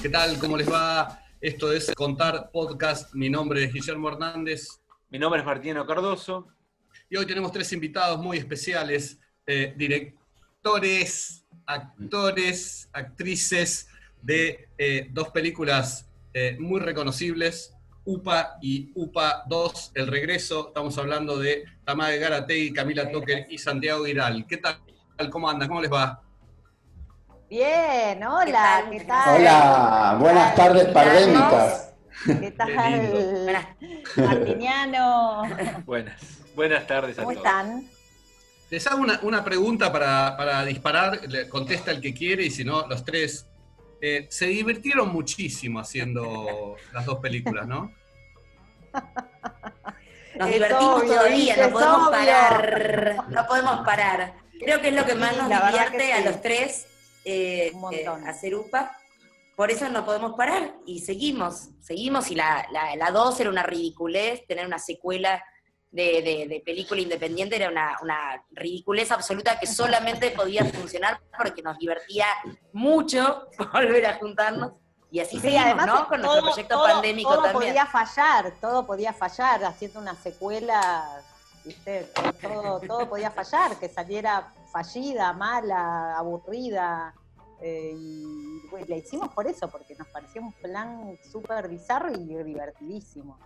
¿Qué tal? ¿Cómo les va? Esto es Contar Podcast. Mi nombre es Guillermo Hernández. Mi nombre es Martino Cardoso. Y hoy tenemos tres invitados muy especiales, eh, directores, actores, actrices de eh, dos películas eh, muy reconocibles, UPA y UPA 2, El Regreso. Estamos hablando de Tamade Garategui, Camila Toque y Santiago Giral. ¿Qué tal? ¿Cómo andan? ¿Cómo les va? Bien, hola, ¿qué tal? Hola, buenas tardes pandémicas. ¿Qué tal, Martiniano? Buenas, buenas tardes a ¿Cómo todos. están? Les hago una, una pregunta para, para disparar, le contesta el que quiere y si no, los tres. Eh, se divirtieron muchísimo haciendo las dos películas, ¿no? Nos Es divertimos obvio, todavía, no podemos obvio. parar. No podemos parar. Creo que es lo que más nos la divierte a los tres, eh, eh, hacer UPA. Por eso no podemos parar y seguimos, seguimos. Y la, la, la 2 era una ridiculez, tener una secuela de, de- de película independiente era una, una ridiculez absoluta que solamente podía funcionar porque nos divertía mucho volver a juntarnos. Y así Sí, seguimos, ¿no? Con nuestro todo- proyecto todo- pandémico todo también. podía fallar, todo podía fallar, haciendo una secuela, ¿viste? Todo, todo podía fallar, que saliera fallida, mala, aburrida. Eh, y bueno, la hicimos por eso, porque nos pareció un plan súper bizarro y divertidísimo.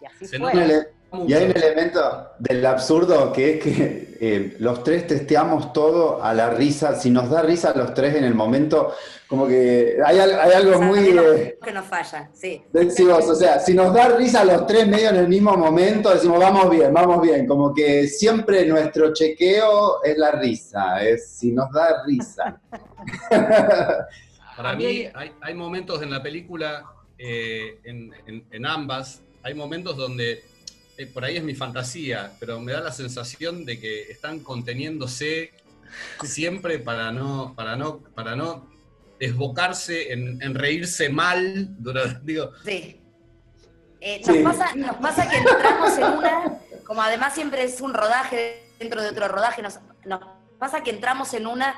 Y así Se fue. Mucho. Y hay un elemento del absurdo que es que eh, los tres testeamos todo a la risa. Si nos da risa a los tres en el momento, como que hay, hay algo muy... eh, que nos falla, sí. decimos, o sea, si nos da risa a los tres medio en el mismo momento, decimos, vamos bien, vamos bien. Como que siempre nuestro chequeo es la risa, es si nos da risa. Para mí mí- hay, hay momentos en la película, eh, en, en- en ambas, hay momentos donde, eh, por ahí es mi fantasía, pero me da la sensación de que están conteniéndose siempre para no, para no, para no desbocarse en, en reírse mal durante, digo, Sí. Eh, nos, Sí. Pasa, nos pasa que entramos en una, como además siempre es un rodaje dentro de otro rodaje, nos, nos pasa que entramos en una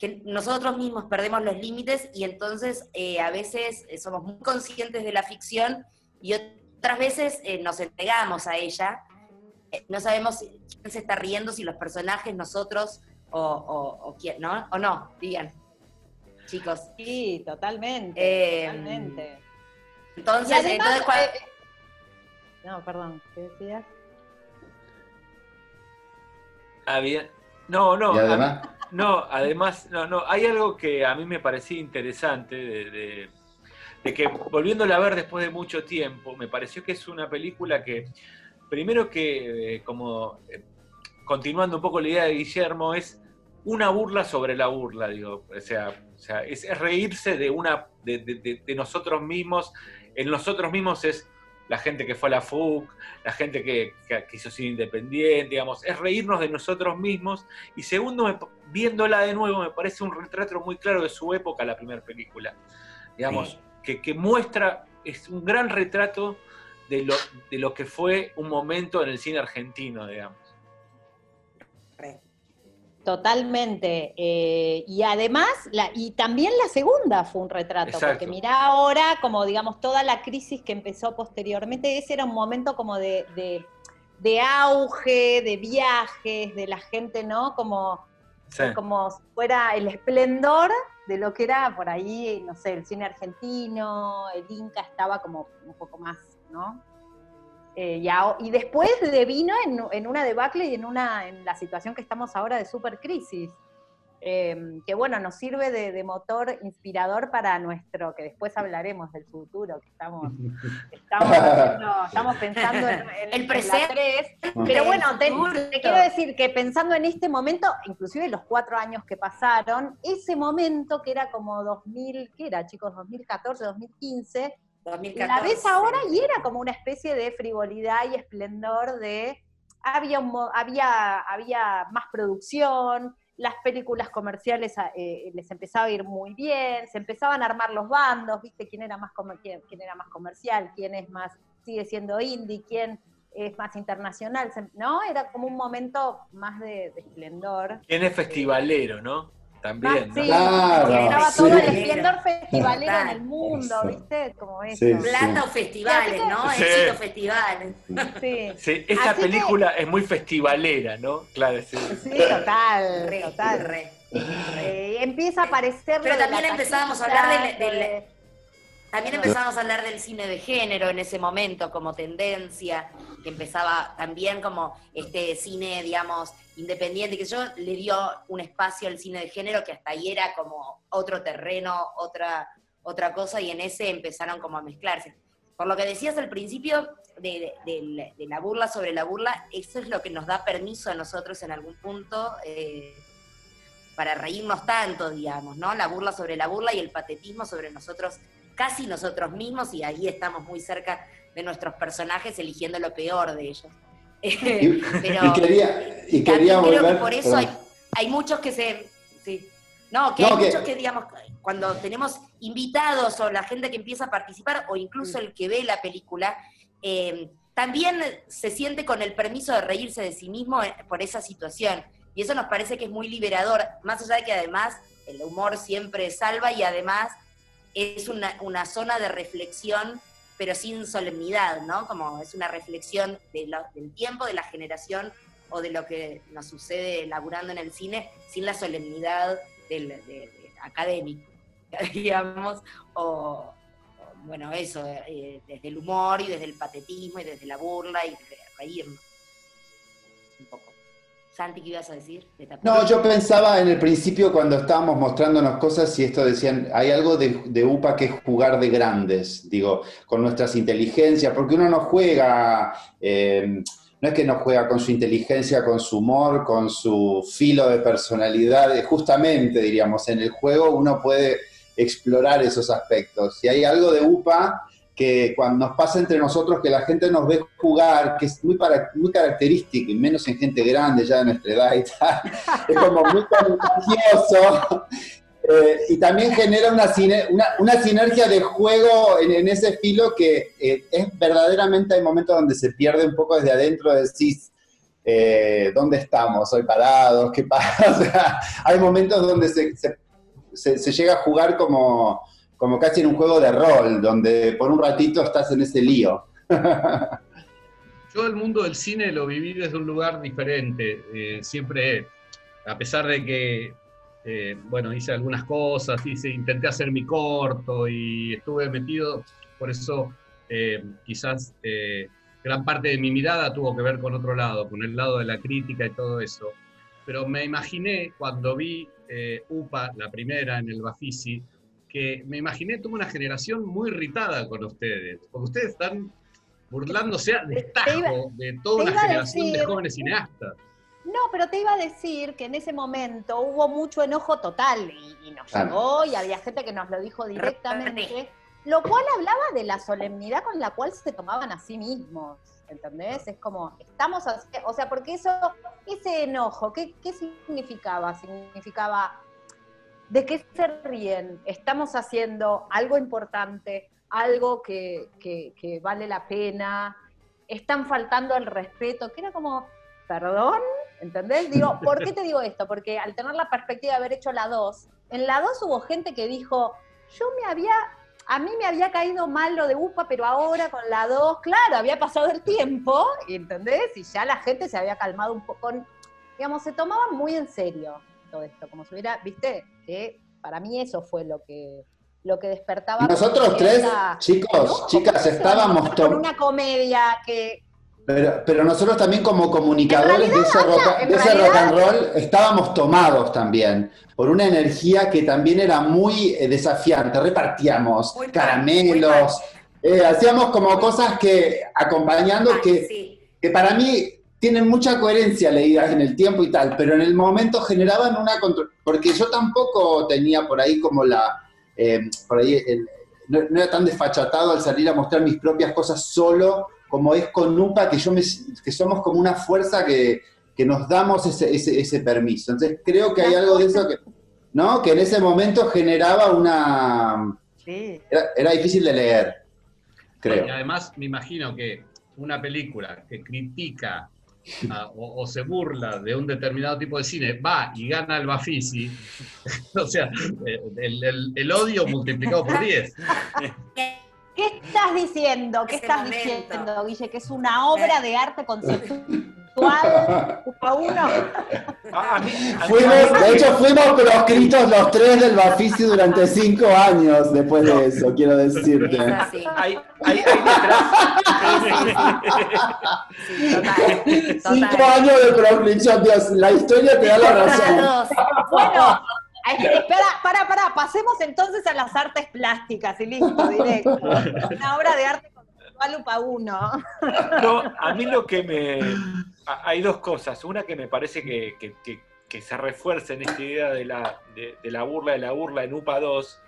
que nosotros mismos perdemos los límites y entonces eh, a veces somos muy conscientes de la ficción y otras veces eh, nos entregamos a ella. Eh, no sabemos quién se está riendo, si los personajes, nosotros o, o- o quién, ¿no? O no, digan, chicos. Sí, totalmente. Eh, totalmente. Entonces, además, entonces cuando- eh, no, perdón, ¿qué decías? Bien. No, no, mí- además, no, además, no, no, hay algo que a mí me parecía interesante de, de- de que volviéndola a ver después de mucho tiempo, me pareció que es una película que, primero que, eh, como eh, continuando un poco la idea de Guillermo, es una burla sobre la burla, digo, o sea, o sea es, reírse de una, de, nosotros mismos, en nosotros mismos es la gente que fue a la FUC, la gente que, que quiso ser independiente, digamos, es reírnos de nosotros mismos y segundo, viéndola de nuevo, me parece un retrato muy claro de su época, la primera película. Digamos. Que, que muestra, es un gran retrato de lo, de lo que fue un momento en el cine argentino, digamos. Totalmente. eh, y además, la, y también la segunda fue un retrato, Exacto. porque mirá ahora, como digamos, toda la crisis que empezó posteriormente, ese era un momento como de, de- de auge, de viajes, de la gente, ¿no? Como, Sí. como si fuera el esplendor de lo que era por ahí, no sé, el cine argentino, el Inca estaba como un poco más, ¿no? Eh, y, y después de vino en, en una debacle y en, una, en la situación que estamos ahora de super crisis. Eh, que bueno, nos sirve de, de motor inspirador para nuestro, que después hablaremos del futuro, que estamos, estamos, haciendo- estamos pensando en, en- El presente. tres. Pero bueno, te, quiero decir que pensando en este momento, inclusive los cuatro años que pasaron, ese momento que era como 2000, ¿qué era chicos? 2014, 2015, 2014. la ves ahora y era como una especie de frivolidad y esplendor de había un mo- había había más producción las películas comerciales eh, les empezaba a ir muy bien se empezaban a armar los bandos viste quién era más comer- quién, era más comercial quién es más sigue siendo indie quién es más internacional no era como un momento más de, de esplendor. ¿Quién es festivalero, no? También. Ah, sí, Claro, generaba sí. todo el esplendor festivalero en el mundo, Eso. ¿viste? Como eso. Sí. Plata o festivales, ¿no? Sí. Éxito festivales. Sí. Sí, esta Así que- película es muy festivalera, ¿no? Claro, sí. Sí, total, Re, total. re. Eh, empieza a aparecer. Pero de también empezábamos a hablar de- del- También empezamos a hablar del cine de género en ese momento como tendencia, que empezaba también como este cine, digamos, independiente, que yo le dio un espacio al cine de género que hasta ahí era como otro terreno, otra, otra cosa, y en ese empezaron como a mezclarse. Por lo que decías al principio de, de- la burla sobre la burla, eso es lo que nos da permiso a nosotros en algún punto eh, para reírnos tanto, digamos, ¿no? La burla sobre la burla y el patetismo sobre nosotros, casi nosotros mismos, y ahí estamos muy cerca de nuestros personajes eligiendo lo peor de ellos. Y, Pero y quería, y quería creo que por eso hay, hay muchos que se... sí. No, que No, hay que- muchos que, digamos, cuando tenemos invitados o la gente que empieza a participar, o incluso el que ve la película, eh, también se siente con el permiso de reírse de sí mismo eh, por esa situación. Y eso nos parece que es muy liberador, más allá de que además el humor siempre salva y además es una, una zona de reflexión, pero sin solemnidad, ¿no? Como es una reflexión del tiempo, de la generación o de lo que nos sucede laburando en el cine, sin la solemnidad del, de- académico, digamos, o, bueno, eso, eh, desde el humor y desde el patetismo y desde la burla y reírnos. Un poco. Santi, ¿qué ibas a decir? No, yo pensaba en el principio cuando estábamos mostrándonos cosas y esto decían, hay algo de, de UPA que es jugar de grandes, digo, con nuestras inteligencias, porque uno no juega, eh, no es que no juega con su inteligencia, con su humor, con su filo de personalidad, eh, justamente diríamos, en el juego uno puede explorar esos aspectos. Y hay algo de UPA que cuando nos pasa entre nosotros que la gente nos ve jugar, que es muy, para, muy característico, y menos en gente grande ya de nuestra edad y tal, es como muy contagioso. Eh, y también genera una, una, sinergia de juego en, ese filo que eh, es verdaderamente hay momentos donde se pierde un poco desde adentro, decís, eh, ¿dónde estamos? ¿Hoy parados? ¿Qué pasa? O sea, hay momentos donde se- se llega a jugar como, como casi en un juego de rol, donde por un ratito estás en ese lío. Yo el mundo del cine lo viví desde un lugar diferente. eh, siempre, a pesar de que, eh, bueno, hice algunas cosas, hice, intenté hacer mi corto y estuve metido, por eso eh, quizás eh, gran parte de mi mirada tuvo que ver con otro lado, con el lado de la crítica y todo eso. Pero me imaginé cuando vi eh, UPA, la primera en el Bafisi, que me imaginé toda una generación muy irritada con ustedes, porque ustedes están burlándose a destajo de toda una generación de decir- jóvenes cineastas. No, pero te iba a decir que en ese momento hubo mucho enojo total y, y nos Claro. llegó y había gente que nos lo dijo directamente, lo cual hablaba de la solemnidad con la cual se tomaban a sí mismos, ¿entendés? Es como, estamos, así- o sea, porque eso, ese enojo, ¿qué, qué significaba? Significaba, ¿de qué se ríen? Estamos haciendo algo importante, algo que, que- que vale la pena, están faltando el respeto, que era como, perdón, ¿entendés? Digo, ¿por qué te digo esto? Porque al tener la perspectiva de haber hecho la 2, en la 2 hubo gente que dijo, yo me había, a mí me había caído mal lo de UPA, pero ahora con la 2, claro, había pasado el tiempo, ¿entendés? Y ya la gente se había calmado un poco, digamos, se tomaba muy en serio todo esto, como si hubiera, viste, que para mí eso fue lo que lo que despertaba. Nosotros tres, esa- chicos, ¿no? chicas, ¿Cómo se estábamos? Con una comedia que Pero, pero nosotros también como comunicadores de ese, rock, en de ese rock and roll estábamos tomados también por una energía que también era muy eh, desafiante. Repartíamos Muy caramelos, eh, hacíamos como cosas que acompañando Ah, que, sí. que para mí tienen mucha coherencia leídas en el tiempo y tal, pero en el momento generaban una porque yo tampoco tenía por ahí como la eh, por ahí el- no, no era tan desfachatado al salir a mostrar mis propias cosas solo como es con UPA, que yo me, que somos como una fuerza que, que nos damos ese, ese, ese permiso. Entonces creo que hay algo de eso que, ¿no? que en ese momento generaba una... Sí. Era, era difícil de leer, creo. Y además me imagino que una película que critica a- o, o se burla de un determinado tipo de cine, va y gana el Bafisi, o sea, eh, el, el- el odio multiplicado por 10. ¿Qué estás diciendo? ¿Qué Ese estás momento. diciendo, Guille? Que es una obra de arte conceptual. Uno. A, a mí, a mí- Fuimos, de hecho, fuimos proscritos los tres del Bafisi durante cinco años después de eso, quiero decirte. Hay, hay, hay. Sí, total. Cinco años de proscripción, Dios, la historia te da la razón. Bueno, ay, espera, para, para, pasemos entonces a las artes plásticas y listo, directo. Una obra de arte conceptual Upa uno. No, a mí lo que me. Hay dos cosas. Una que me parece que, que- que- se refuerza en esta idea de la, de, la burla de la burla en UPA 2,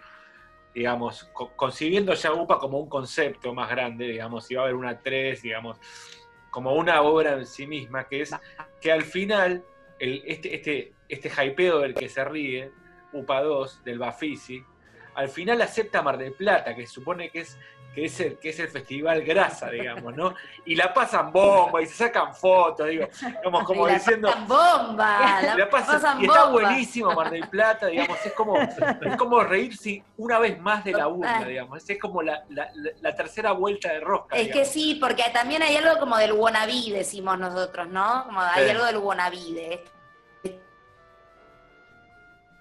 digamos, co- concibiendo ya UPA como un concepto más grande, digamos, si va a haber una 3, digamos, como una obra en sí misma, que es que al final, este, este, este hypeo del que se ríe, UPA 2, del Bafisi, al final acepta Mar del Plata, que supone que es, que es, el, que es el festival grasa, digamos, ¿no? Y la pasan bomba y se sacan fotos, digo, como, como Y la diciendo... pasan bomba, la, la pasan- pasan y está bomba. buenísimo Mar del Plata, digamos, es como, es como reírse una vez más de la Total. digamos, es como la, la- la- tercera vuelta de rosca. Es que digamos. sí, porque también hay algo como del wannabe, decimos nosotros, ¿no? Como hay Sí. algo del wannabe. de-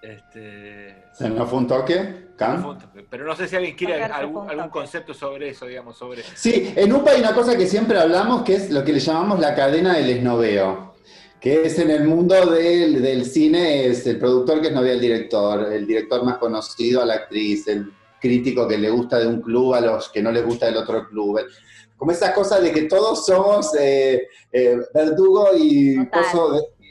Este, ¿Se nos fue un toque, Pero no sé si alguien quiere algún, algún concepto sobre eso, digamos, sobre... Sí, en UPA hay una cosa que siempre hablamos que es lo que le llamamos la cadena del esnoveo, que es en el mundo del, del cine, es el productor que esnovea al director, el director más conocido a la actriz, el crítico que le gusta de un club a los que no les gusta del otro club. Como esa cosa de que todos somos eh, eh, verdugo y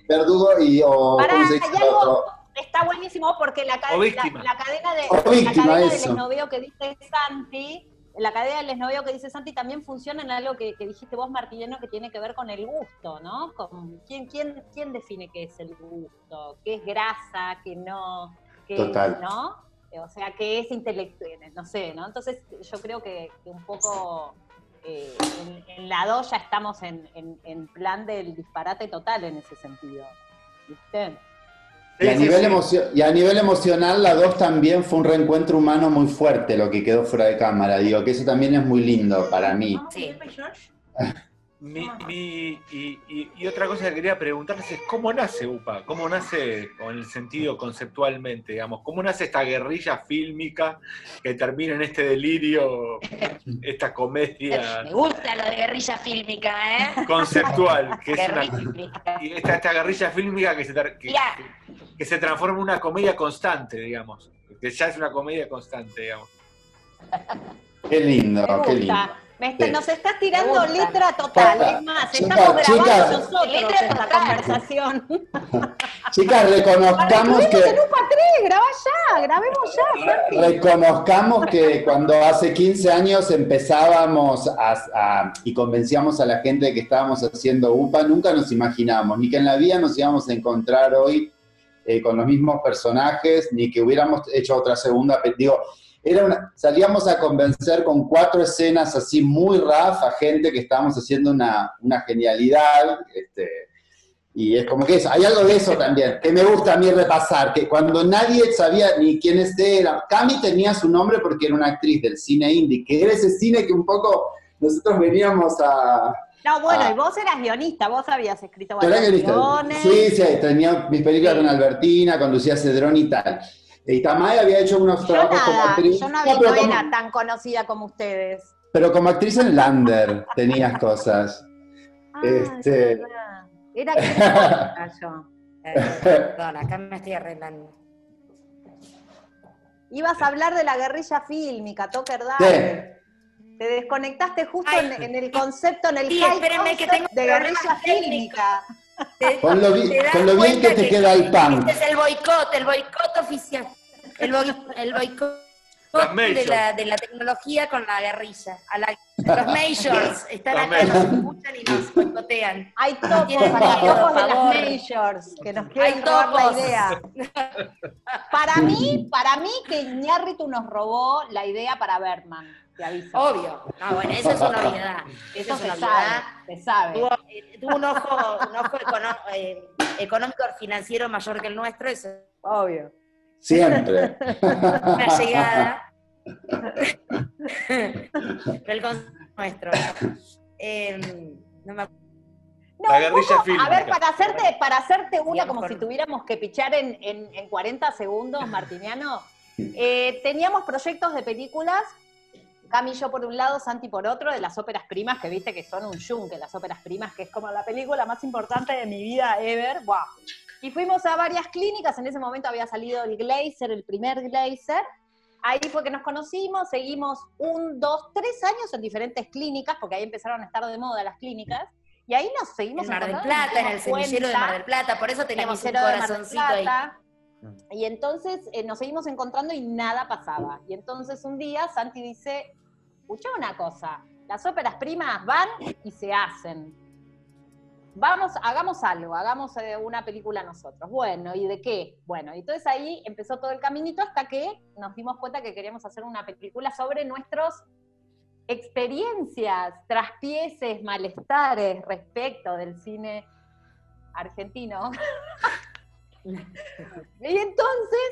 verdugo y o Pará, ¿cómo se dice hay lo algo- otro? Está buenísimo porque la, cadena de la cadena que dice Santi, la cadena del esnoveo que dice Santi también funciona en algo que, que dijiste vos, Martilleno, que tiene que ver con el gusto, ¿no? Con quién, quién, quién define qué es el gusto, qué es grasa, qué no, qué Total. ¿no? O sea, qué es intelectual, no sé, ¿no? Entonces yo creo que, que un poco eh, en, en la 2 ya estamos en, en- en plan del disparate total en ese sentido. ¿Viste? Y a, Sí, nivel sí. y a nivel emocional, la 2 también fue un reencuentro humano muy fuerte, lo que quedó fuera de cámara. Digo, que eso también es muy lindo para mí. Sí. Mi- mi- y, y- y otra cosa que quería preguntarles es cómo nace UPA, cómo nace con el sentido conceptualmente, digamos, cómo nace esta guerrilla fílmica que termina en este delirio, esta comedia Me gusta lo de guerrilla fílmica, ¿eh? conceptual, que es una, Guerrilla fílmica. y esta, esta guerrilla fílmica que se, que, Mirá. que- que se transforma en una comedia constante, digamos, que ya es una comedia constante, digamos. Qué lindo, qué lindo. Está- nos estás tirando letra total. Chicas, Es más, chicas, estamos grabando chicas. nosotros esta total. conversación. Chicas, reconozcamos en que, UPA 3, graba ya, grabemos ya, Santi. reconozcamos que cuando hace 15 años empezábamos a, a- y convencíamos a la gente de que estábamos haciendo UPA, nunca nos imaginábamos, ni que en la vida nos íbamos a encontrar hoy eh, con los mismos personajes, ni que hubiéramos hecho otra segunda, digo, era una- salíamos a convencer con cuatro escenas así muy raf a gente que estábamos haciendo una, una genialidad, este, y es como que eso, hay algo de eso también, que me gusta a mí repasar, que cuando nadie sabía ni quiénes eran, Cami tenía su nombre porque era una actriz del cine indie, que era ese cine que un poco nosotros veníamos a... No, bueno, y vos eras guionista, vos habías escrito varios guiones. Sí, sí, tenía mis películas con Albertina, con Lucía Cedrón y tal. Y Tamay había hecho unos Yo trabajos como actriz. yo no, había- no como, era tan conocida como ustedes. pero como actriz en Lander tenías cosas. Ah, Este- es. Era que yo. Eh, Perdón, acá me estoy arreglando. Ibas a hablar de la guerrilla fílmica, Toker Sí. dale. Te desconectaste justo Ay. en, en el concepto, en el Sí, high espérenme que tengo de guerrilla fílmica. ¿Te- Con lo, con bien que te queda el punk. Este es el boicot, el boicot oficial. El, boi- el boicot de la, de la tecnología con la guerrilla. A la Los majors están Los acá, nos escuchan y nos boicotean. Hay topos, hay topos de las majors que nos Hay quieren robar la idea. Para mí, para mí que Iñárritu nos robó la idea para Berman, te aviso. Obvio. No, bueno, eso es una obviedad. Eso Eso es se una sabe, obviedad. se sabe. Tuvo, eh, tuvo un ojo, un ojo econo- eh, económico financiero mayor que el nuestro, eso es Obvio. Siempre. una llegada. del nuestro. Eh, no me acuerdo. No, La guerrilla poco, a ver, para hacerte, para hacerte una como si tuviéramos que pichar en, en- en 40 segundos, Martiniano, eh, teníamos proyectos de películas, Cami y yo por un lado, Santi por otro, de las óperas primas, que viste que son un yunque, las óperas primas, que es como la película más importante de mi vida ever, wow. Y fuimos a varias clínicas, en ese momento había salido el Glazer, el primer Glazer, Ahí fue que nos conocimos, seguimos un, dos, tres años en diferentes clínicas, porque ahí empezaron a estar de moda las clínicas, y ahí nos seguimos En Mar del Plata, en el semillero de Mar del Plata, por eso teníamos un corazoncito ahí. Y entonces eh, nos seguimos encontrando y nada pasaba. Y entonces un día Santi dice, escucha una cosa, las óperas primas van y se hacen. Vamos, hagamos algo, hagamos eh, una película nosotros. Bueno, ¿y de qué? Bueno, y entonces ahí empezó todo el caminito hasta que nos dimos cuenta que queríamos hacer una película sobre nuestros experiencias, traspieces, malestares respecto del cine argentino. y entonces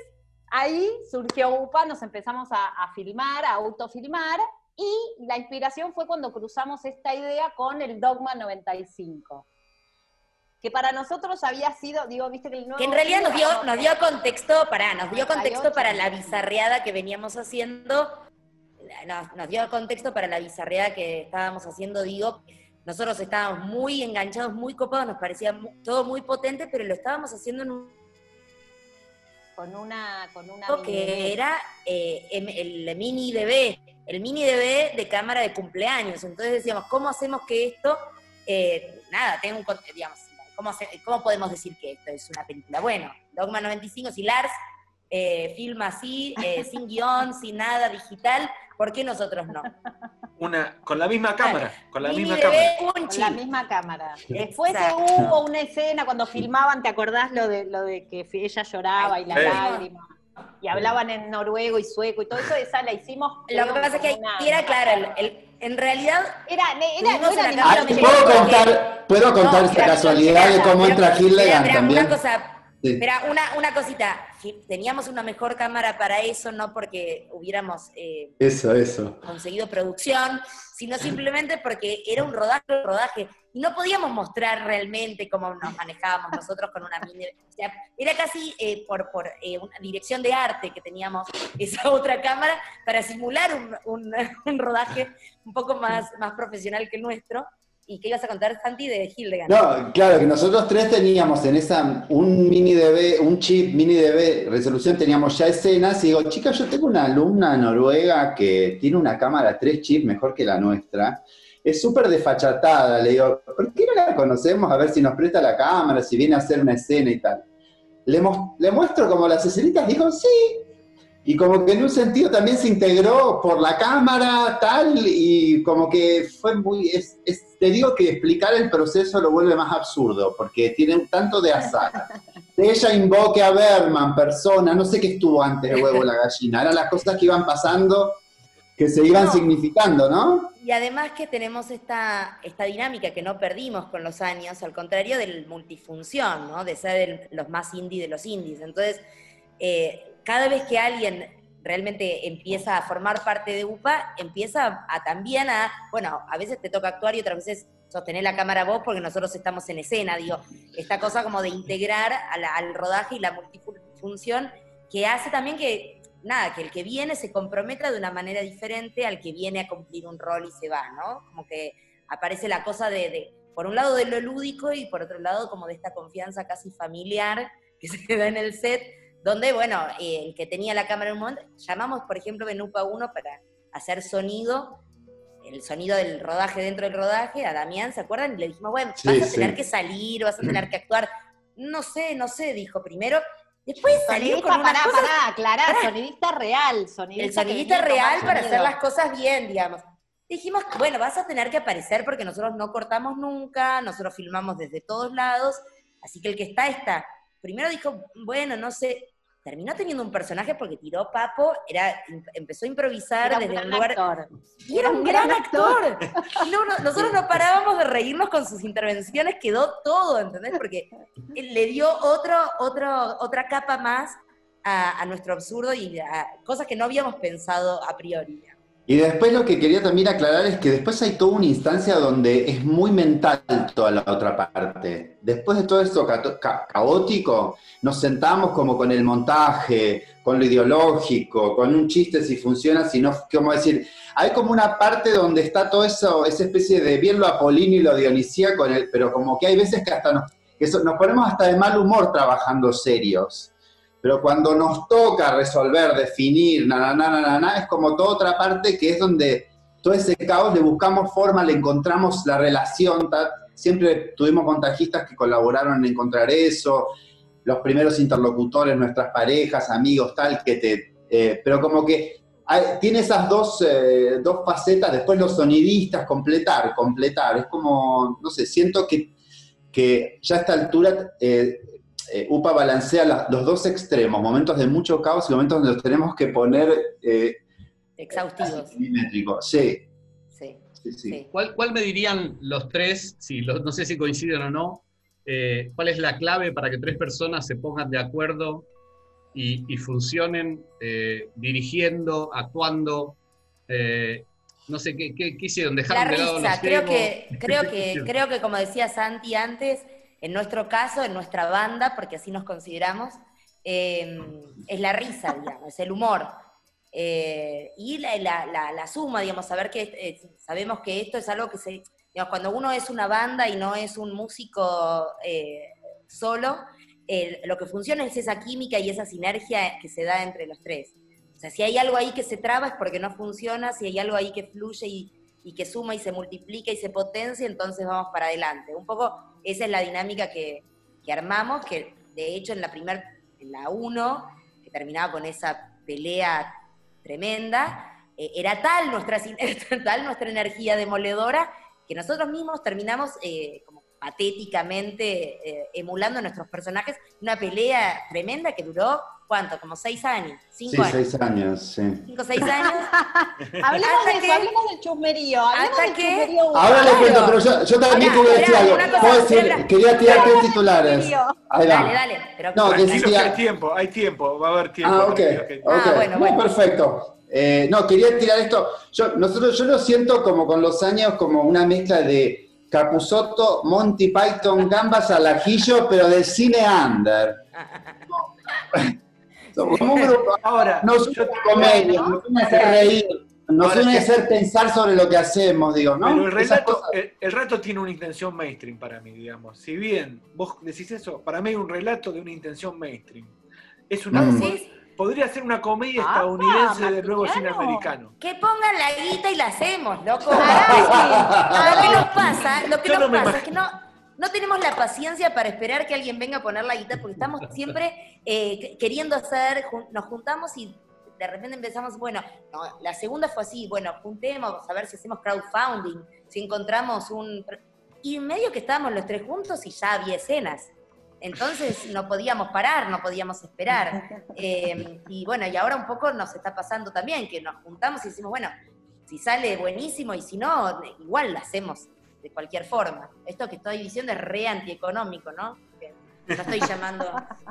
ahí surgió UPA, nos empezamos a filmar, a autofilmar, y la inspiración fue cuando cruzamos esta idea con el Dogma 95. Que para nosotros había sido, digo, viste que el nuevo Que en realidad nos dio, nos dio contexto, para, nos dio contexto 98. para la bizarreada que veníamos haciendo, nos, nos dio contexto para la bizarreada que estábamos haciendo, digo, nosotros estábamos muy enganchados, muy copados, nos parecía todo muy potente, pero lo estábamos haciendo en un con una, con una que mini- era eh, em- el mini DB, el mini DB de cámara de cumpleaños. Entonces decíamos, ¿cómo hacemos que esto, eh, nada, tenga un, digamos, ¿cómo, hace- ¿cómo podemos decir que esto es una película? Bueno, Dogma 95, si Lars eh, filma así, eh, sin guion, sin nada digital, ¿por qué nosotros no? Una, con la misma cámara, con la mini misma cámara. con la misma cámara. Después Exacto. hubo una escena cuando filmaban, ¿te acordás lo de lo de que ella lloraba y la Sí. lágrima? Y hablaban en noruego y sueco y todo eso, esa la hicimos. Lo que pasa es que una- era claro, el- el- en realidad Era, era, no era Ah, ¿Puedo porque- contar, ¿puedo contar No, esta casualidad de cómo espera, entra Hildegard también? Una cosa, Sí. espera, una, una cosita. Teníamos una mejor cámara para eso, no porque hubiéramos eh, Eso, eso. conseguido producción, sino simplemente porque era un rodaje, rodaje. Y no podíamos mostrar realmente cómo nos manejábamos nosotros con una mini. Era casi eh, por, por eh, una dirección de arte que teníamos esa otra cámara para simular un, un- un rodaje un poco más, más profesional que el nuestro. ¿Y qué ibas a contar, Santi, de Hildegard? No, claro, que nosotros tres teníamos en esa, un mini DB, un chip mini DB resolución, teníamos ya escenas, y digo, chicas, yo tengo una alumna noruega que tiene una cámara 3 chip mejor que la nuestra, es súper desfachatada, le digo, ¿por qué no la conocemos? A ver si nos presta la cámara, si viene a hacer una escena y tal. Le, le muestro como las escenitas, dijo, sí, y como que en un sentido también se integró por la cámara, tal, y como que fue muy. Es, es- te digo que explicar el proceso lo vuelve más absurdo, porque tiene un tanto de azar. De ella invoque a Berman, persona, no sé qué estuvo antes de huevo la gallina, eran las cosas que iban pasando que se iban No. significando, ¿no? Y además que tenemos esta, esta dinámica que no perdimos con los años, al contrario del multifunción, ¿no? De ser el- los más indie de los indies. Entonces, eh, cada vez que alguien realmente empieza a formar parte de UPA, empieza a también a, bueno, a veces te toca actuar y otras veces sostener la cámara vos porque nosotros estamos en escena, digo, esta cosa como de integrar al rodaje y la multifunción que hace también que, nada, que el que viene se comprometa de una manera diferente al que viene a cumplir un rol y se va, ¿no? Como que aparece la cosa de, de, por un lado de lo lúdico y por otro lado como de esta confianza casi familiar que se da en el set, donde, bueno, eh, el que tenía la cámara en un momento, llamamos, por ejemplo, en UPA 1 para hacer sonido, el sonido del rodaje dentro del rodaje, a Damián, ¿se acuerdan? Y le dijimos, bueno, Sí, vas a sí. tener que salir, vas a tener que actuar. No sé, no sé, dijo primero. Después salió con unas pará, pará, aclará, Pará. sonidista real, sonidista el sonidista real para sonido. hacer las cosas bien, digamos. dijimos, bueno, vas a tener que aparecer porque nosotros no cortamos nunca, nosotros filmamos desde todos lados, así que el que está, está. Primero dijo, bueno, no sé, terminó teniendo un personaje porque tiró Papo, era, empezó a improvisar Era desde un lugar... actor. Y era un gran actor. Y no, no, nosotros no parábamos de reírnos con sus intervenciones, quedó todo, ¿entendés? Porque le dio otro, otro, otra capa más a, a nuestro absurdo y a cosas que no habíamos pensado a priori. Y después lo que quería también aclarar es que después hay toda una instancia donde es muy mental toda la otra parte. Después de todo esto ca- ca- caótico, nos sentamos como con el montaje, con lo ideológico, con un chiste si funciona, si no, ¿cómo decir? Hay como una parte donde está todo eso, esa especie de bien lo apolíneo y lo dionisíaco, pero como que hay veces que hasta nos, que so- nos ponemos hasta de mal humor trabajando serios. Pero cuando nos toca resolver, definir, na, na, na, na, es como toda otra parte que es donde todo ese caos le buscamos forma, le encontramos la relación. Siempre tuvimos montajistas que colaboraron en encontrar eso, los primeros interlocutores, nuestras parejas, amigos, tal, que te... eh, pero como que tiene esas dos, eh, dos facetas, después los sonidistas, completar, completar. Es como, no sé, siento que, que ya a esta altura eh, eh, UPA balancea la- los dos extremos, momentos de mucho caos y momentos donde los tenemos que poner eh, Exhaustivos. Sí, Sí, sí, sí. ¿Cuál, cuál me dirían los tres, si lo- no sé si coinciden o no, eh, cuál es la clave para que tres personas se pongan de acuerdo y, y funcionen eh, dirigiendo, actuando? eh, no sé, ¿qué, qué, qué hicieron? La ¿Dejaron de lado risa, los creo egos? que, creo ¿Qué que, hicieron? creo que como decía Santi antes, en nuestro caso, en nuestra banda, porque así nos consideramos, eh, es la risa, digamos, es el humor. Eh, y la, la- la- suma, digamos, saber que eh, sabemos que esto es algo que se, digamos, cuando uno es una banda y no es un músico eh, solo, lo que funciona es esa química y esa sinergia que se da entre los tres. Si hay algo ahí que se traba es porque no funciona, si hay algo ahí que fluye y que suma y se multiplica y se potencia, entonces vamos para adelante. Un poco esa es la dinámica que, que armamos, que de hecho en la primer, en la 1, que terminaba con esa pelea tremenda, eh, era tal nuestra, tal nuestra energía demoledora que nosotros mismos terminamos eh, como patéticamente eh, emulando a nuestros personajes. Una pelea tremenda que duró, ¿cuánto? Como seis años, Sí, cinco años. seis años, sí. Cinco, seis años. Hablemos Hasta de eso, que- hablemos del chusmerío. Hablemos hasta del que- chusmerío. Ahora les cuento, pero yo, yo también Pará, quería decir pará, algo. Puedo decir, quería tirar tres titulares. Chusmerío. Ahí va. Dale, dale. Pero No, sí, sí, hay ah. tiempo, hay tiempo, va a haber tiempo. Ah, ok, tranquilo, que- ok. Ah, bueno, No, bueno. perfecto. Eh, no, quería tirar esto. Yo, nosotros, yo lo siento como con los años como una mezcla de Capusotto, Monty Python, Gambas al ajillo, pero del cine under. Somos un grupo, Ahora, no es yo- una comedia, nos une a hacer reír, nos une hacer pensar sobre lo que hacemos, digo, ¿no? Pero el relato, cosas- el, el relato tiene una intención mainstream para mí, digamos. Si bien vos decís eso, para mí hay un relato de una intención mainstream. Es una, Mm. Podría ser una comedia Ah, estadounidense del nuevo cine americano. que pongan la guita y la hacemos, loco. Pará, Lo que nos pasa, lo que Yo nos no pasa es que no, no tenemos la paciencia para esperar que alguien venga a poner la guita, porque estamos siempre eh, que- queriendo hacer, nos juntamos y de repente empezamos, bueno, no, la segunda fue así, bueno, juntemos, a ver si hacemos crowdfunding, si encontramos un... Y en medio que estábamos los tres juntos y ya había escenas. Entonces no podíamos parar, no podíamos esperar. Eh, y bueno, y ahora un poco nos está pasando también, que nos juntamos y decimos, bueno, si sale buenísimo y si no, igual lo hacemos de cualquier forma. Esto que estoy diciendo es re antieconómico, ¿no? Que no estoy llamando...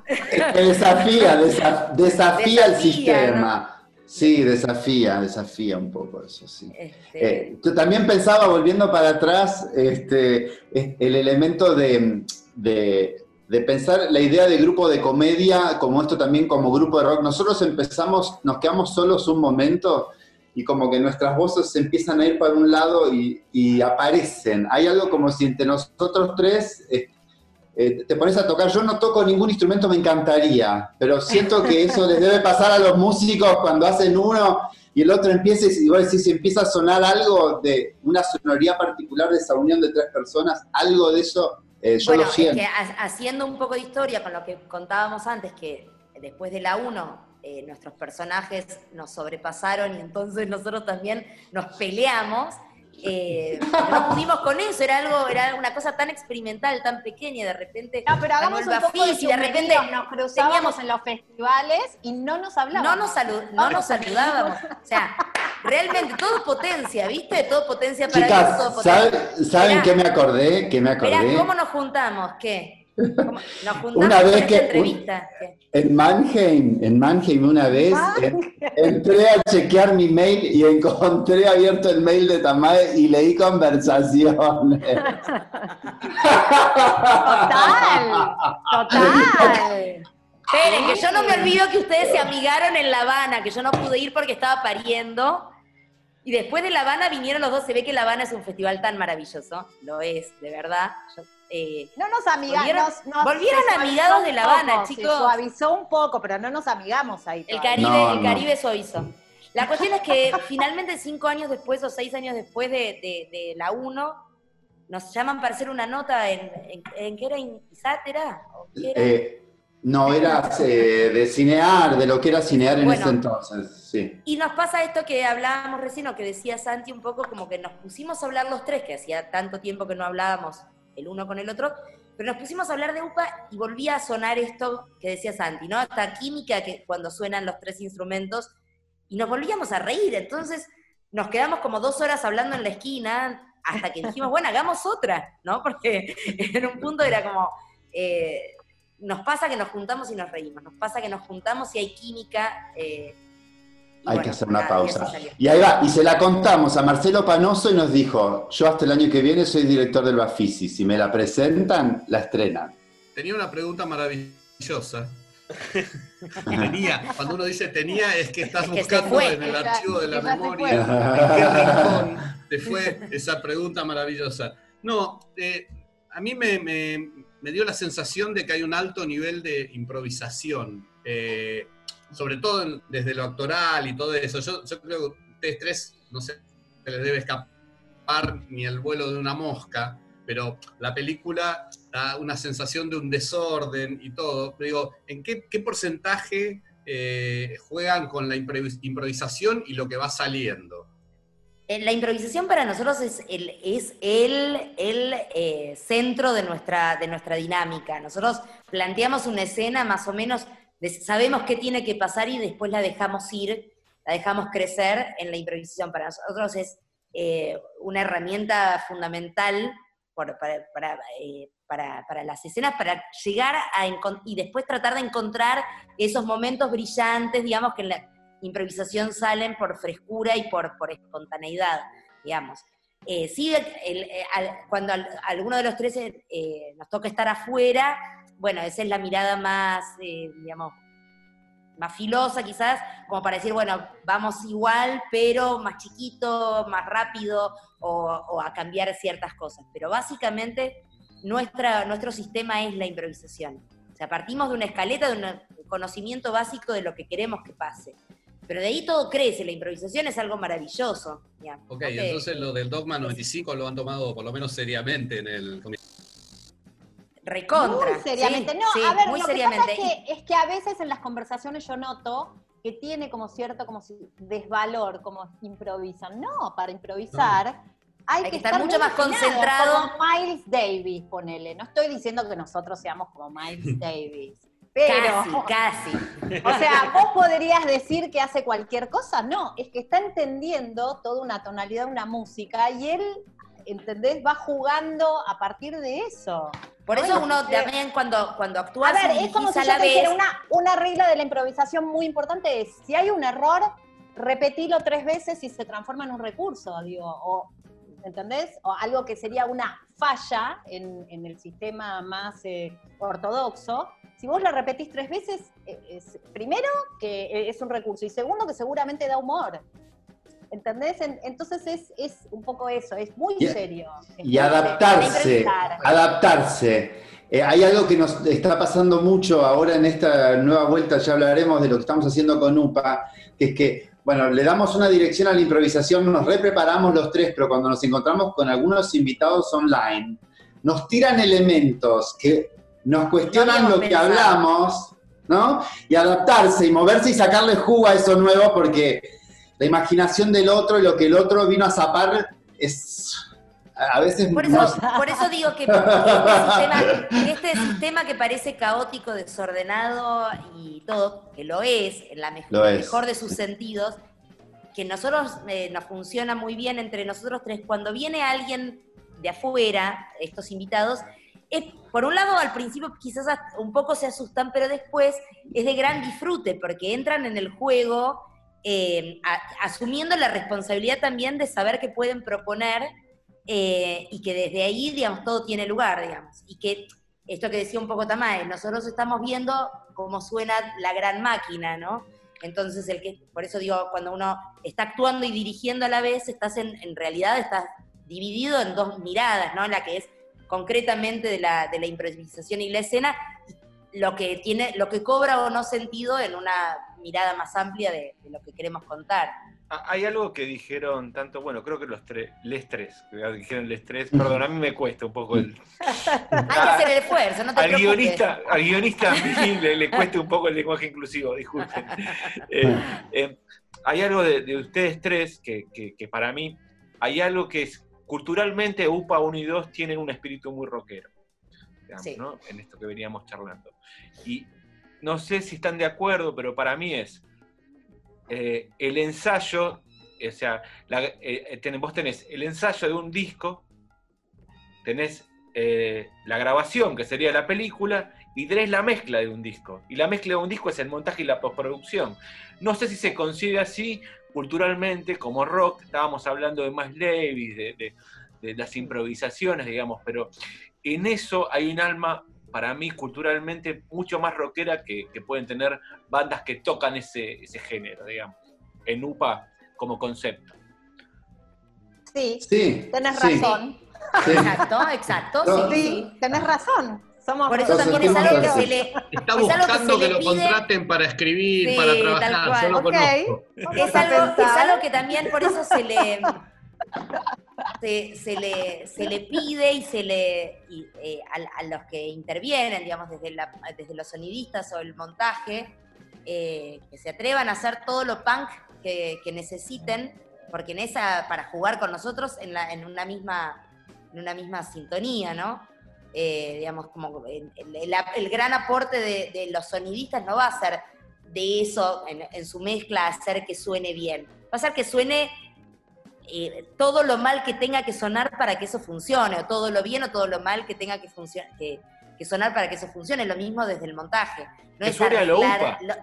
Desafía, desa- desafía el sistema. Sí, desafía, desafía un poco eso, sí. este, Eh, yo también pensaba, volviendo para atrás, este, es- el elemento de, de- de pensar la idea de grupo de comedia, como esto también como grupo de rock. Nosotros empezamos, nos quedamos solos un momento y como que nuestras voces se empiezan a ir para un lado y, y aparecen. Hay algo como si entre nosotros tres eh, eh, te pones a tocar. Yo no toco ningún instrumento, me encantaría, pero siento que eso les debe pasar a los músicos cuando hacen uno y el otro empieza, y vos decís, si empieza a sonar algo de una sonoridad particular de esa unión de tres personas, algo de eso eh, yo bueno, lo es siento. que ha- haciendo un poco de historia con lo que contábamos antes, que después de la 1 nuestros personajes nos sobrepasaron y entonces nosotros también nos peleamos, eh, no pudimos con eso, era algo, era una cosa tan experimental, tan pequeña, de repente. No, pero hagamos un el poco de y de repente sumerío, nos cruzábamos en los festivales y no nos hablábamos. no nos, salu- no nos saludábamos. O sea, realmente todo potencia, ¿viste? Todo potencia para Dios, todo Chicas, potencia. ¿saben, ¿saben Mirá. qué me acordé? ¿Qué me Mirá, acordé? ¿cómo nos juntamos? ¿Qué? ¿Cómo- Nos Una vez que- entrevista. En Mannheim, en Mannheim una vez, en- entré a chequear mi mail y encontré abierto el mail de Tamae y leí conversaciones. Total, total. Esperen, que yo no me olvido que ustedes se amigaron en La Habana, que yo no pude ir porque estaba pariendo. Y después de La Habana vinieron los dos. Se ve que La Habana es un festival tan maravilloso. Lo es, de verdad. Yo, eh, No nos amigamos. Volvieron- nos- nos- volvieron se suavizó amigados de La Habana, poco, chicos. Se suavizó un poco, pero no nos amigamos ahí. el. Caribe, No, el no. Caribe suavizó. La cuestión es que finalmente cinco años después o seis años después de, de- de la 1, nos llaman para hacer una nota en, en, en ¿qué era? ¿ISAT era? Eh, no, era eh, de cinear, de lo que era cinear en Bueno. ese entonces, sí. Y nos pasa esto que hablábamos recién, o que decía Santi un poco, como que nos pusimos a hablar los tres, que hacía tanto tiempo que no hablábamos el uno con el otro, pero nos pusimos a hablar de UPA y volvía a sonar esto que decía Santi, ¿no? Esta química que cuando suenan los tres instrumentos, y nos volvíamos a reír, entonces nos quedamos como dos horas hablando en la esquina, hasta que dijimos, bueno, hagamos otra, ¿no? Porque en un punto era como... eh, nos pasa que nos juntamos y nos reímos, nos pasa que nos juntamos y hay química. eh, Hay bueno, que hacer una y pausa. Y ahí va, y se la contamos a Marcelo Panoso y nos dijo, yo hasta el año que viene soy director del Bafisi, si me la presentan, la estrenan. Tenía una pregunta maravillosa. Tenía, cuando uno dice tenía, es que estás Es que se buscando fue. en el archivo de la memoria en qué rincón te fue esa pregunta maravillosa. No, eh, a mí me, me- me dio la sensación de que hay un alto nivel de improvisación, eh, sobre todo desde lo actoral y todo eso. Yo, creo que ustedes tres, no sé, se les debe escapar ni el vuelo de una mosca, pero la película da una sensación de un desorden y todo. Pero digo, ¿en qué, qué porcentaje eh, juegan con la improvis- improvisación y lo que va saliendo? Eh, La improvisación para nosotros es el, es el, el, eh, centro de nuestra, de nuestra dinámica. Nosotros planteamos una escena más o menos, sabemos qué tiene que pasar y después la dejamos ir, la dejamos crecer en la improvisación. Para nosotros es eh, una herramienta fundamental eh, para- las escenas, para llegar a y después tratar de encontrar esos momentos brillantes, digamos, que en la, improvisación salen por frescura y por, espontaneidad, digamos. Eh, sí, el- al- cuando al- alguno de los tres eh, nos toca estar afuera, bueno, esa es la mirada más, eh, digamos, más filosa quizás, como para decir, bueno, vamos igual, pero más chiquito, más rápido, o, o a cambiar ciertas cosas. Pero básicamente nuestra, nuestro sistema es la improvisación. O sea, partimos de una escaleta, de un conocimiento básico de lo que queremos que pase. Pero de ahí todo crece, la improvisación es algo maravilloso. digamos, Ok, entonces lo del Dogma 95 lo han tomado por lo menos seriamente en el Recontra. Muy seriamente. sí, no, sí, a ver, muy lo seriamente. que pasa es que, es que a veces en las conversaciones yo noto que tiene como cierto como si- desvalor, como improvisan. No, para improvisar hay, que, estar, mucho muy más concentrado. Como Miles Davis, ponele. No estoy diciendo que nosotros seamos como Miles Davis. Pero, Casi, casi. o sea, vos podrías decir que hace cualquier cosa. No, es que está entendiendo toda una tonalidad, una música, y él, ¿entendés? Va jugando a partir de eso. Por eso no uno sé. también cuando, cuando actúa A ver, es como si yo la te vez, una, una regla de la improvisación muy importante es, si hay un error, repetilo tres veces y se transforma en un recurso, digo, o, ¿entendés? O algo que sería una falla en, en el sistema más eh, ortodoxo. Si vos la repetís tres veces, eh, es, primero que es un recurso y segundo que seguramente da humor. ¿Entendés? En- Entonces es, es un poco eso, es muy Y- serio. Y adaptarse, adaptarse. Eh, hay algo que nos está pasando mucho ahora en esta nueva vuelta, ya hablaremos de lo que estamos haciendo con UPA, que es que, bueno, le damos una dirección a la improvisación, nos repreparamos los tres, pero cuando nos encontramos con algunos invitados online, nos tiran elementos que nos cuestionan No lo que pensado. hablamos, ¿no? Y adaptarse y moverse y sacarle jugo a eso nuevo porque la imaginación del otro y lo que el otro vino a zapar es a veces Por no- eso, por eso digo que este sistema, que este sistema que parece caótico, desordenado y todo, que lo es, en la me- Lo es. mejor de sus sentidos, que nosotros eh, nos funciona muy bien entre nosotros tres. Cuando viene alguien de afuera, estos invitados, es, por un lado, al principio quizás un poco se asustan, pero después es de gran disfrute, porque entran en el juego eh, a- asumiendo la responsabilidad también de saber que pueden proponer eh, y que desde ahí, digamos, todo tiene lugar, digamos. Y que esto que decía un poco Tamae, nosotros estamos viendo cómo suena la gran máquina, ¿no? Entonces, el que, por eso digo, cuando uno está actuando y dirigiendo a la vez, estás en, en realidad estás dividido en dos miradas, ¿no? La que es concretamente de la, de la improvisación y la escena, lo que tiene, lo que cobra o no sentido en una mirada más amplia de, de lo que queremos contar. Ah, Hay algo que dijeron tanto, bueno, creo que los tres, les tres, dijeron les tres, perdón, a mí me cuesta un poco el... Hay que hacer el esfuerzo, no te al preocupes. guionista, al guionista a mí le, le cuesta un poco el lenguaje inclusivo, disculpen. Eh, eh, hay algo de, de ustedes tres que, que- que para mí, hay algo que es, culturalmente UPA 1 y 2 tienen un espíritu muy rockero, digamos, Sí. ¿no? en esto que veníamos charlando. Y no sé si están de acuerdo, pero para mí es eh, el ensayo, o sea, eh, vos tenés el ensayo de un disco, tenés eh, la grabación, que sería la película, y tenés la mezcla de un disco. Y la mezcla de un disco es el montaje y la postproducción. No sé si se concibe así culturalmente, como rock, estábamos hablando de de, de- de las improvisaciones, digamos, pero en eso hay un alma, para mí, culturalmente mucho más rockera que, que pueden tener bandas que tocan ese, ese género, digamos, en UPA como concepto. Sí, Sí. tenés sí, razón. sí. Exacto, exacto, No, sí, tenés razón. Somos Por eso también es ¿qué algo que se le, Está Es algo que buscando se que, lo pide- contraten para escribir, Sí, para tal trabajar. cual. Yo lo Ok. conozco. Vamos es algo, es algo que también por eso se le se, se le se le pide y se le y, eh, a, a los que intervienen, digamos, desde, la- desde los sonidistas o el montaje, eh, que se atrevan a hacer todo lo punk que, que necesiten, porque en esa, para jugar con nosotros en, la, en una misma en una misma sintonía, ¿no? Eh, digamos, como el, el- el- gran aporte de, de los sonidistas no va a ser de eso en, en su mezcla hacer que suene bien. Va a ser que suene eh, todo lo mal que tenga que sonar para que eso funcione, o todo lo bien o todo lo mal que tenga que, funcio- que, que sonar para que eso funcione. Lo mismo desde el montaje. No Que es suene a lo UPA. lo-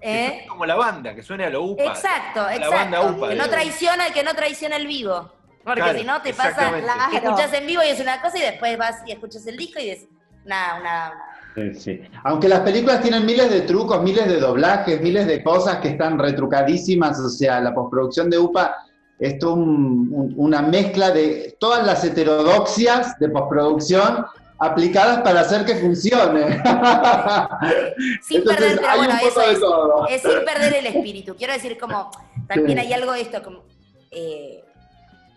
Que ¿Eh? suene como la banda, que suene a lo UPA. Exacto, la exacto. banda UPA, que no traiciona, que no traiciona el vivo. Porque Claro, si no te pasa que escuchas en vivo y es una cosa y después vas y escuchas el disco y es una, una, Sí, sí. Aunque las películas tienen miles de trucos, miles de doblajes, miles de cosas que están retrucadísimas, o sea, la postproducción de UPA es todo un- un- una mezcla de todas las heterodoxias de postproducción aplicadas para hacer que funcione. sin Entonces, perder, hay bueno, un poco eso de es, todo. es sin perder el espíritu. Quiero decir, como también Sí. hay algo de esto, como eh,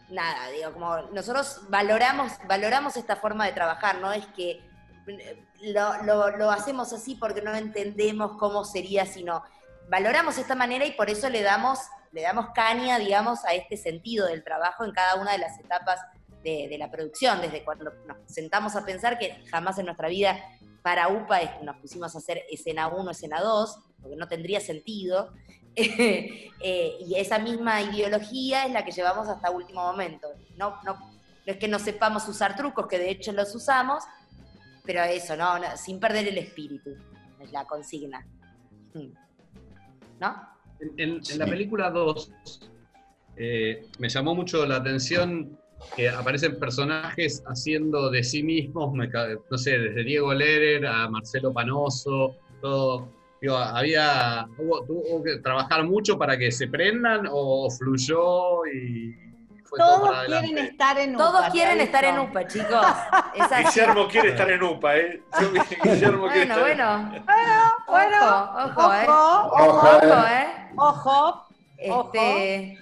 nada, digo, como nosotros valoramos, valoramos esta forma de trabajar, no es que eh, lo, lo- lo hacemos así porque no entendemos cómo sería, sino valoramos esta manera y por eso le damos, le damos caña, digamos, a este sentido del trabajo en cada una de las etapas de, la producción, desde cuando nos sentamos a pensar que jamás en nuestra vida para UPA nos pusimos a hacer escena 1, escena 2, porque no tendría sentido. Eh, y esa misma ideología es la que llevamos hasta último momento. No, es que no sepamos usar trucos, que de hecho los usamos, pero eso, no, no, sin perder el espíritu, es la consigna. Mm. ¿No? En, en- en la película 2 eh, me llamó mucho la atención que aparecen personajes haciendo de sí mismos, me no sé, desde Diego Lerer a Marcelo Panoso, todo. Digo, había, hubo, tuvo que trabajar mucho para que se prendan o fluyó y fue todo Todos quieren estar en UPA. Todos quieren estar en UPA, chicos. Es así. Guillermo quiere estar en UPA, ¿eh? Yo- Guillermo quiere Bueno, estar bueno. Bueno, ojo, ojo, ¿eh? ojo, Ojo, Ojo, eh. ¿Eh? ojo. Este,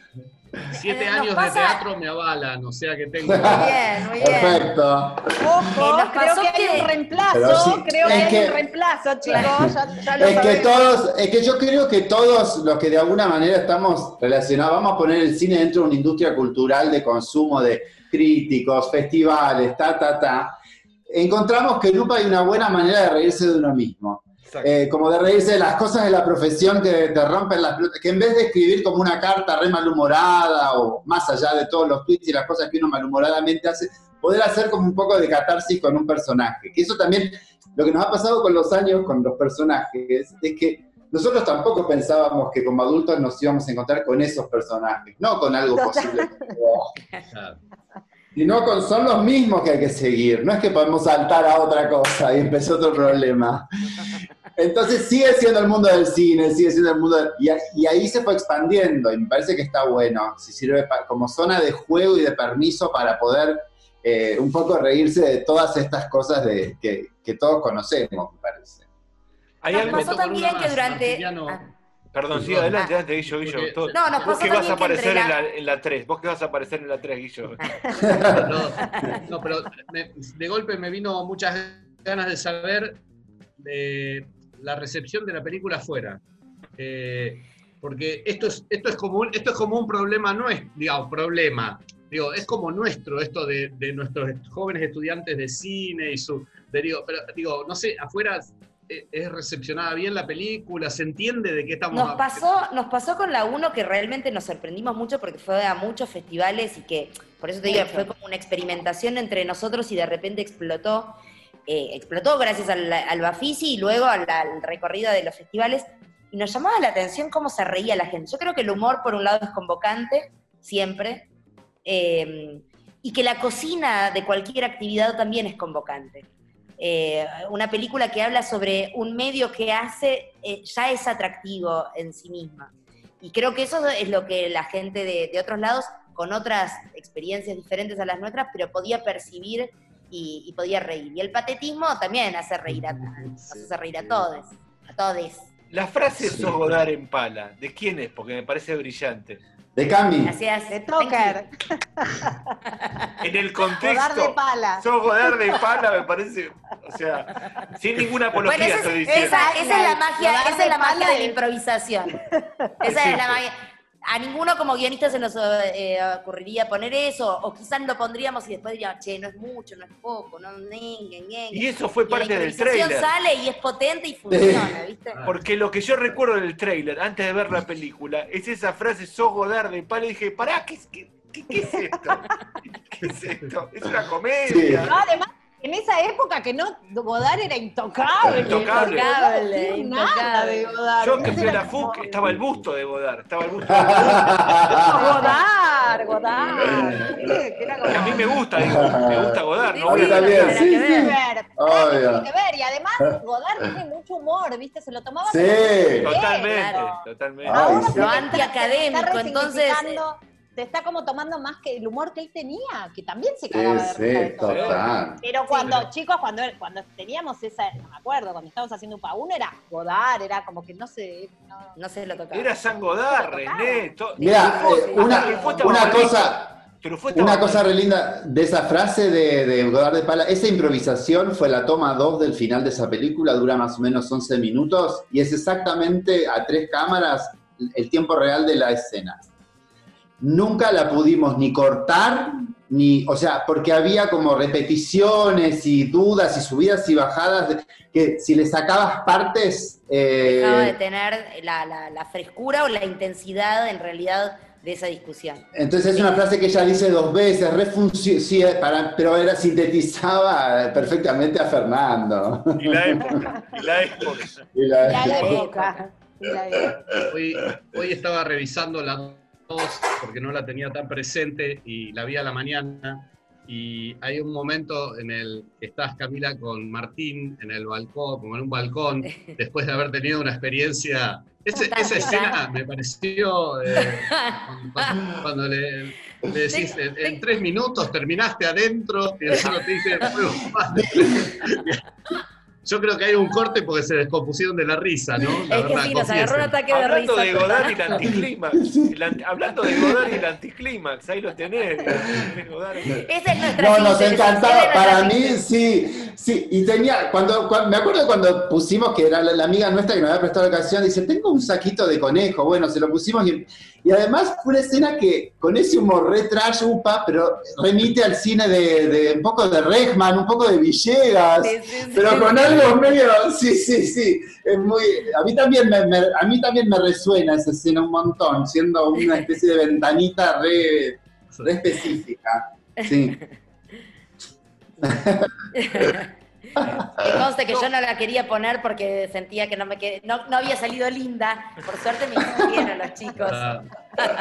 siete Eh, años pasa- de teatro me avalan, o sea que tengo. Muy bien, muy bien. Perfecto. Ojo, nos creo que hay un reemplazo, sí, creo que hay un reemplazo, chicos, ya, ya lo Es que todos, es que yo creo que todos los que de alguna manera estamos relacionados, vamos a poner el cine dentro de una industria cultural de consumo de críticos, festivales, ta, ta, ta, encontramos que en UPA hay una buena manera de reírse de uno mismo. Eh, como de reírse de las cosas de la profesión que te rompen las pelotas, que en vez de escribir como una carta re malhumorada o más allá de todos los tweets y las cosas que uno malhumoradamente hace, poder hacer como un poco de catarsis con un personaje. Que eso también, lo que nos ha pasado con los años, con los personajes, es que nosotros tampoco pensábamos que como adultos nos íbamos a encontrar con esos personajes, no con algo posible. Claro. Sino con, son los mismos que hay que seguir. No es que podemos saltar a otra cosa y empezó otro problema. Entonces sigue siendo el mundo del cine, sigue siendo el mundo del- y, ahí se fue expandiendo y me parece que está bueno. Si sirve pa- como zona de juego y de permiso para poder eh, un poco reírse de todas estas cosas de, que, que todos conocemos, me parece. Hay Nos pasó también que durante... Ah, Perdón, sí, adelante, adelante, Guillo, Guillo. Porque- todo- No, nos Vos que vas a que aparecer en la- la, en la 3. Vos que vas a aparecer en la 3, Guillo. No, no, pero me- de golpe me vino muchas ganas de saber de la recepción de la película afuera. Eh, porque esto es, esto, es como un, esto es como un problema nuestro, digamos, problema. Digo, es como nuestro, esto de, de nuestros jóvenes estudiantes de cine y su. de- digo, pero digo, no sé, afuera eh, es recepcionada bien la película, se entiende de qué estamos Nos pasó, nos pasó con la 1 que realmente nos sorprendimos mucho porque fue a muchos festivales y que, por eso te digo, Mucho. fue como una experimentación entre nosotros y de repente explotó. Eh, explotó gracias al, al Bafisi y luego al, recorrido de los festivales. Y nos llamaba la atención cómo se reía la gente. Yo creo que el humor, por un lado, es convocante, siempre. eh, y que la cocina de cualquier actividad también es convocante. Eh, una película que habla sobre un medio que hace, eh, ya es atractivo en sí misma. Y creo que eso es lo que la gente de, de otros lados, con otras experiencias diferentes a las nuestras, pero podía percibir y, y podía reír. Y el patetismo también hace reír a, nos hace reír a todos, a todos. La frase Sí. sos Godard en pala, ¿de quién es? Porque me parece brillante. De Cami. Gracias. De Toker, En el rodar de contexto, pala. sos Godard de pala, me parece. O sea, sin ninguna you. Bueno, apología esa, estoy es, diciendo. esa- esa es la magia, esa de es la magia de la improvisación. Esa es la magia. A ninguno como guionista se nos eh, ocurriría poner eso, o quizás lo pondríamos y después diríamos, che, no es mucho, no es poco, no. Y eso fue Y la parte del tráiler. sale y es potente y funciona, ¿viste? Porque lo que yo recuerdo del tráiler, antes de ver la película, es esa frase, sos Godard de pala, y dije, pará, ¿qué, qué, qué- qué es esto? ¿Qué es esto? Es una comedia. No, además, en esa época que no, Godard era intocable. Intocable. No Intocable, decir nada de intocable. Godard. Yo que fui a la como- FUC, estaba el busto de Godard, estaba el busto de Godard. Godard, Godard. Como- a mí me gusta, digo, me gusta Godard, no a- también, sí, que sí. Tiene que ver, Obvio. tiene que ver. Y además, Godard tiene mucho humor, ¿viste? Se lo tomaba Sí. Totalmente, claro. totalmente. Ay, Ahora sí. Lo antiacadémico, entonces, Se está como tomando más que el humor que él tenía, que también se cagaba de Sí, de sí, todo. total. Pero cuando, pero- chicos, cuando, cuando teníamos esa, no me acuerdo, cuando estábamos haciendo un pa' uno era Godard, era como que no se... no- no se lo tocaba. Era San Godard, René, to- Mira, eh, una, una cosa, una cosa re linda de esa frase de, de Godard de Pala, esa improvisación fue la toma 2 del final de esa película, dura más o menos 11 minutos y es exactamente a tres cámaras el tiempo real de la escena. Nunca la pudimos ni cortar, ni, o sea, porque había como repeticiones y dudas y subidas y bajadas, de- que si le sacabas partes... eh, Dejaba de tener la, la- la frescura o la intensidad en realidad de esa discusión. Entonces es una frase que ella dice dos veces, sí, eh, para, pero era sintetizaba perfectamente a Fernando. Y la época, y la época. Y la- época. La época. Hoy, hoy estaba revisando la 2 porque no la tenía tan presente y la vi a la mañana. Y hay un momento en el que estás, Camila, con Martín en el balcón, como en un balcón, después de haber tenido una experiencia. Ese- esa escena me pareció eh, cuando, cuando le, le decís en, en tres minutos terminaste adentro y solo te dice Yo creo que hay un corte porque se descompusieron de la risa, ¿no? La Es que verdad, sí, nos agarró un ataque de Hablando risa. de Godard y el anticlímax. El hablando de Godard y el anticlímax, ahí lo tenés. Esa es nuestra No, nos encantaba, para mí sí, sí, y tenía, cuando, cuando- me acuerdo cuando pusimos, que era la, la amiga nuestra que nos había prestado la canción, dice, tengo un saquito de conejo, bueno, se lo pusimos y, y además fue una escena que con ese humor re trash, upa, pero remite al cine de, de un poco de Regman, un poco de Villegas, Sí, sí, sí. pero con algo medio, sí, sí, sí, es muy, a mí también me, me- a mí también me resuena esa escena un montón, siendo una especie de ventanita re, re específica, sí. Que conste que yo no la quería poner porque sentía que no me qued- no, no había salido linda. Por suerte me insistieron los chicos. Ah.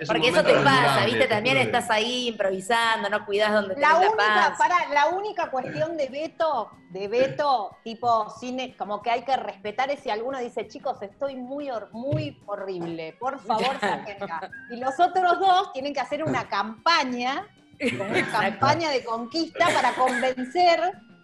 Es Porque eso te pasa, ¿viste? También te estás ahí improvisando, no cuidas donde La tenés la única, paz. para, la única cuestión de veto, de veto, tipo cine, como que hay que respetar es si alguno dice, chicos, estoy muy, muy horrible, por favor, sáquenla. Y los otros dos tienen que hacer una campaña, como una campaña de conquista para convencer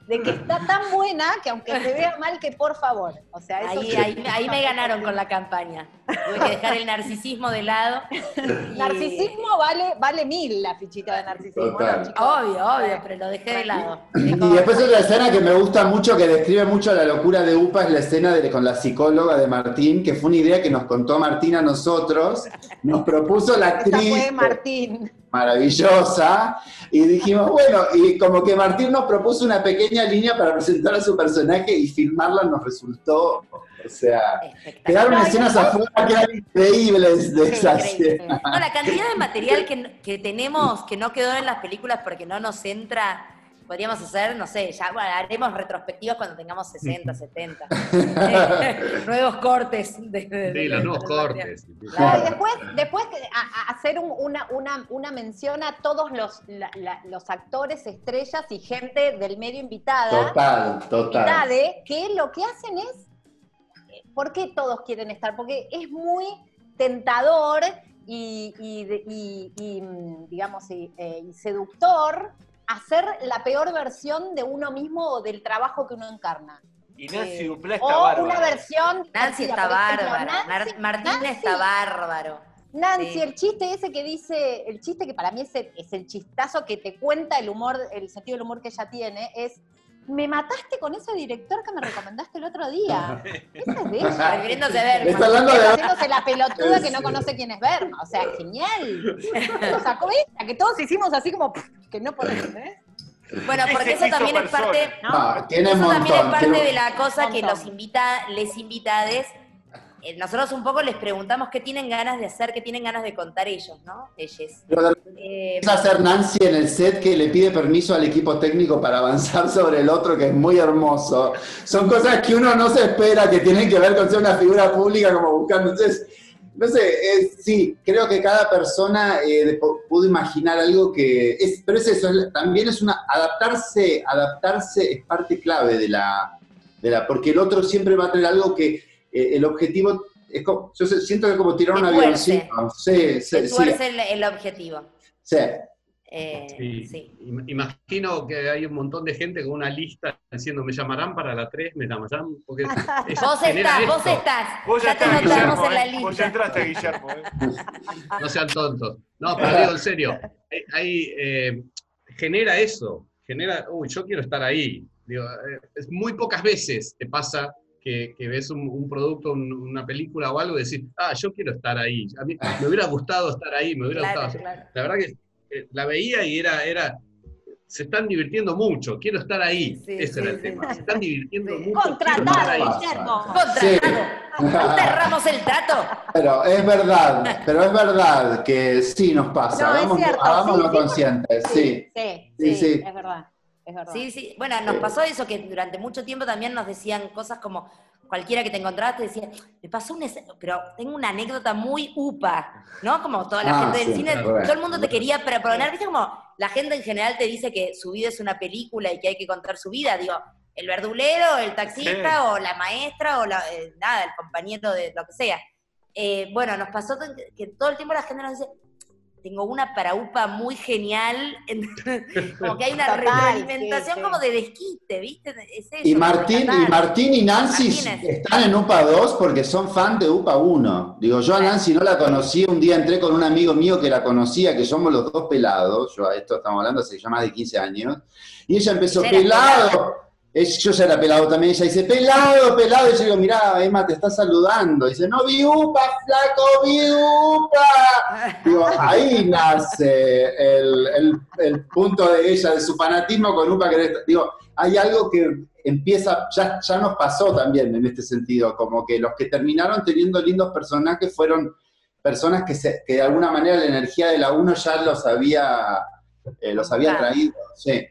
de que está tan buena que aunque se vea mal, que por favor. O sea, eso Ahí, sí. ahí, ahí me ganaron con la campaña. Tuve que dejar el narcisismo de lado. y- Narcisismo vale, vale mil la fichita de narcisismo, Total. ¿no, chicos? Obvio, obvio, pero lo dejé de lado. Y después otra escena que me gusta mucho, que describe mucho la locura de UPA, es la escena de, con la psicóloga de Martín, que fue una idea que nos contó Martín a nosotros, nos propuso la actriz fue Martín. maravillosa, y dijimos, bueno, y como que Martín nos propuso una pequeña línea para presentar a su personaje y filmarla nos resultó, o sea, quedaron No, escenas afuera que eran increíbles de esa increíble. escena. No, la cantidad de material que, que tenemos que no quedó en las películas porque no nos entra, podríamos hacer, no sé, ya bueno, haremos retrospectivas cuando tengamos 60, 70. Eh, nuevos cortes. De, de- Sí, de- los nuevos cortes. Y después, después que- a- a hacer un- una, una, una mención a todos los, la- la- los actores, estrellas y gente del medio invitada, Total, total. invitade, que lo que hacen es, ¿por qué todos quieren estar? Porque es muy tentador y, y y- y, mm, digamos, y, eh, y seductor hacer la peor versión de uno mismo o del trabajo que uno encarna. Y Nancy Eh, Duplá está o bárbara. una versión... Nancy está bárbara. Nancy- Martín Nancy- está bárbaro. Nancy, Sí. el chiste ese que dice, el chiste que para mí es el, es el chistazo que te cuenta el humor, el sentido del humor que ella tiene, es, me mataste con ese director que me recomendaste el otro día. Ese es de ella. Refiriéndose a Bergman. Está hablando de... Haciéndose la pelotuda que no conoce quién es Berma. O sea, genial. Lo sacó ella, que todos hicimos así como, que no podemos, ¿eh? Bueno, porque eso también es parte, persona. No, tiene un eso también es parte tiene- de la cosa que los invita, les invitades. Eh, Nosotros un poco les preguntamos qué tienen ganas de hacer, qué tienen ganas de contar ellos, ¿no? Ellos. Eh, a hacer Nancy en el set que le pide permiso al equipo técnico para avanzar sobre el otro, que es muy hermoso. Son cosas que uno no se espera que tienen que ver con ser una figura pública como buscando. Entonces, no sé, es- sí, creo que cada persona eh, pudo imaginar algo que es, pero es eso, es- también es una, adaptarse, adaptarse es parte clave de la, de la, porque el otro siempre va a tener algo que eh, el objetivo, es como- yo siento que es como tirar un avioncito. Sí, sí, sí, el, el objetivo. sí. Eh, Sí. sí. Im- Imagino que hay un montón de gente con una lista diciendo, me llamarán para la 3, me llamarán, porque Vos estás, vos estás. Vos ya ya te estás, notamos Guillermo, en la ¿eh? Vos ya lista. entraste, Guillermo. ¿eh? No sean tontos. No, pero digo en serio, hay, hay, eh, genera eso, genera, uy, yo quiero estar ahí. Digo, eh, es muy pocas veces te pasa que, que ves un, un producto, un- una película o algo y decís, ah, yo quiero estar ahí. A mí me hubiera gustado estar ahí, me hubiera Claro, gustado. claro. La verdad que eh, la veía y era, era, se están divirtiendo mucho, quiero estar ahí. Sí, Ese sí, era el sí, tema. Se están divirtiendo Sí. mucho. Contratado. Guillermo. Contratado. Cerramos el trato. Pero es verdad, pero es verdad que sí nos pasa, No, hagámoslo, hagámoslo sí, sí, conscientes, sí. Sí, Sí, sí, sí. es verdad. Es verdad. Sí, sí. Bueno, nos pasó eso que durante mucho tiempo también nos decían cosas como cualquiera que te encontrabas te decía, me pasó un pero tengo una anécdota muy upa, ¿no? Como toda la Ah, gente del cine, bueno. todo el mundo te quería proponer, ¿viste? Como la gente en general te dice que su vida es una película y que hay que contar su vida, digo, el verdulero, el taxista Sí. o la maestra o la, eh, nada, el compañero de lo que sea. Eh, bueno, nos pasó que que todo el tiempo la gente nos dice, tengo una para UPA muy genial, como que hay una Total, retroalimentación sí, sí. como de desquite, ¿viste? Es eso, Y Martín, y. Martín y Nancy Martínez. están en UPA 2 porque son fan de UPA 1. Digo, yo a Nancy no la conocí, un día entré con un amigo mío que la conocía, que somos los dos pelados, yo a esto estamos hablando hace ya más de 15 años, y ella empezó, pelado, yo ya era pelado también, ella dice, pelado, pelado, y yo digo, mirá, Emma, te está saludando, dice, no vi UPA, flaco, vi UPA. Digo, ahí nace el, el- el punto de ella, de su fanatismo con UPA. Que, digo, hay algo que empieza, ya, ya nos pasó también en este sentido, como que los que terminaron teniendo lindos personajes fueron personas que, se- que de alguna manera la energía de la uno ya los había, eh, los había traído. Sí.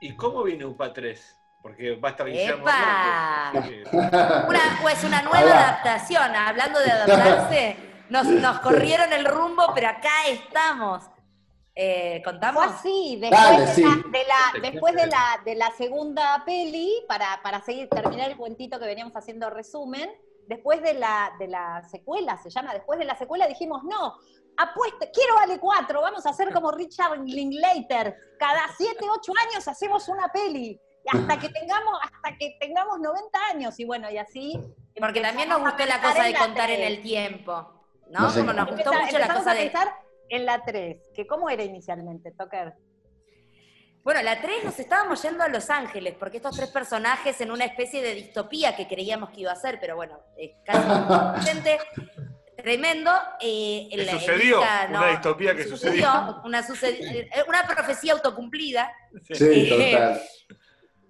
¿Y cómo viene UPA 3? Porque va a estar Guillermo ¡Epa! Hernández. Una, pues una nueva adaptación, hablando de adaptarse, nos, nos corrieron el rumbo, pero acá estamos. Eh, Fue ¿Contamos? así, después, Dale, de, sí. la, de la- después de, la, de la segunda peli, para, para seguir, terminar el cuentito que veníamos haciendo resumen, después de la, de la secuela, se llama, después de la secuela dijimos, no, apueste, quiero Vale 4, vamos a hacer como Richard Linklater, cada 7, 8 años hacemos una peli, hasta que tengamos, hasta que tengamos 90 años, y bueno, y así. Porque también nos gustó la cosa de contar en el tiempo. ¿No? Nos Como nos encanta. gustó mucho la empezamos cosa a de. pensar en la 3, que cómo era inicialmente, Tucker. Bueno, la 3 nos estábamos yendo a Los Ángeles, porque estos tres personajes en una especie de distopía que creíamos que iba a ser, pero bueno, es casi gente tremendo. Eh, Que la- sucedió, una distopía que sucedió. Una, suced- eh, una profecía autocumplida. Sí. Sí, total.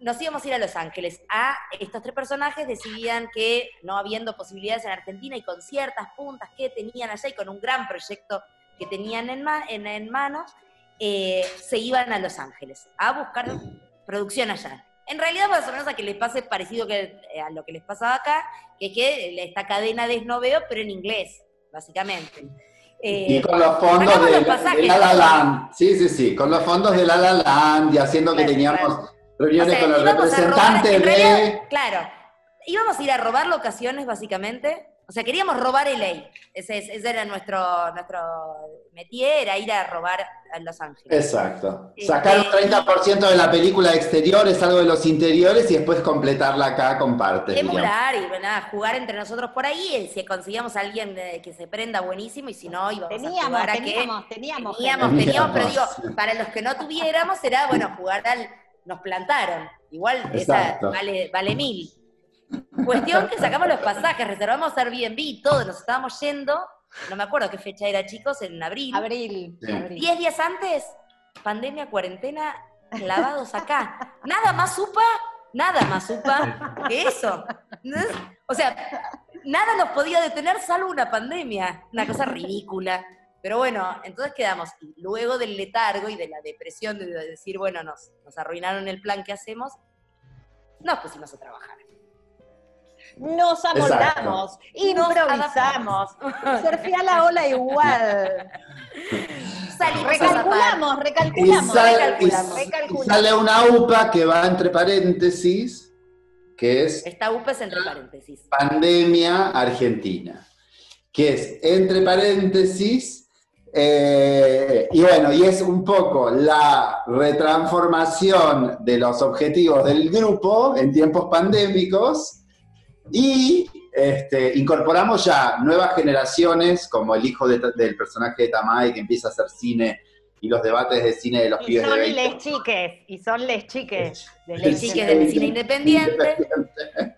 Nos íbamos a ir a Los Ángeles. A estos tres personajes decidían que no habiendo posibilidades en Argentina y con ciertas puntas que tenían allá y con un gran proyecto que tenían en, ma- en, en manos, eh, se iban a Los Ángeles a buscar producción allá. En realidad, más o menos a que les pase parecido que, eh, a lo que les pasaba acá, que es que esta cadena de esnoveo, pero en inglés, básicamente. Eh, Y con los fondos de, los de. La La Land. Sí, sí, sí, con los fondos de La La Land y haciendo que teníamos claro. reuniones O sea, con los robar- representantes en de... realidad, Claro, íbamos a ir a robar locaciones, básicamente. O sea, queríamos robar LA. Ese, es- ese era nuestro, nuestro métier, era ir a robar a Los Ángeles. Exacto. Este, Sacar un 30% de la película exteriores, algo de los interiores y después completarla acá con partes. Emular y bueno, nada, jugar entre nosotros por ahí. y Si conseguíamos a alguien que se prenda buenísimo y si no, íbamos a Teníamos, jugar a que... teníamos, teníamos. Teníamos, gente. teníamos, pero Teníamos. digo, para los que no tuviéramos era, bueno, jugar al... Nos plantaron. Igual esa vale, vale mil. Cuestión que sacamos los pasajes, reservamos Airbnb y todo, nos estábamos yendo, no me acuerdo qué fecha era, chicos, en abril. Abril. Sí. abril. Diez días antes, pandemia, cuarentena, clavados acá. Nada más supa, nada más supa que eso. O sea, nada nos podía detener salvo una pandemia, una cosa ridícula. Pero bueno, entonces quedamos, y luego del letargo y de la depresión de decir, bueno, nos, nos arruinaron el plan que hacemos, nos pusimos a trabajar. Nos amoldamos, improvisamos, surfía la ola igual. Recalculamos, Y, recalculamos, y- recalculamos, y recalculamos. sale una UPA que va entre paréntesis, que es Esta UPES entre paréntesis. Pandemia Argentina, que es entre paréntesis, eh, y bueno, y es un poco la retransformación de los objetivos del grupo en tiempos pandémicos y este, incorporamos ya nuevas generaciones, como el hijo de- del personaje de Tamay que empieza a hacer cine y los debates de cine de los Y pibes de son 20. les chiques, y son les chiques. de Les les chiques del cine independiente.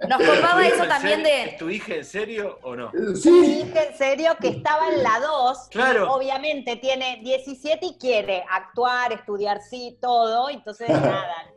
Nos copaba ¿Tu eso también serio- ¿Es de... tu hija en serio o no? Sí, Sí, dije en serio que estaba en la 2. Claro. Obviamente tiene 17 y quiere actuar, estudiar, sí, todo. Entonces, nada.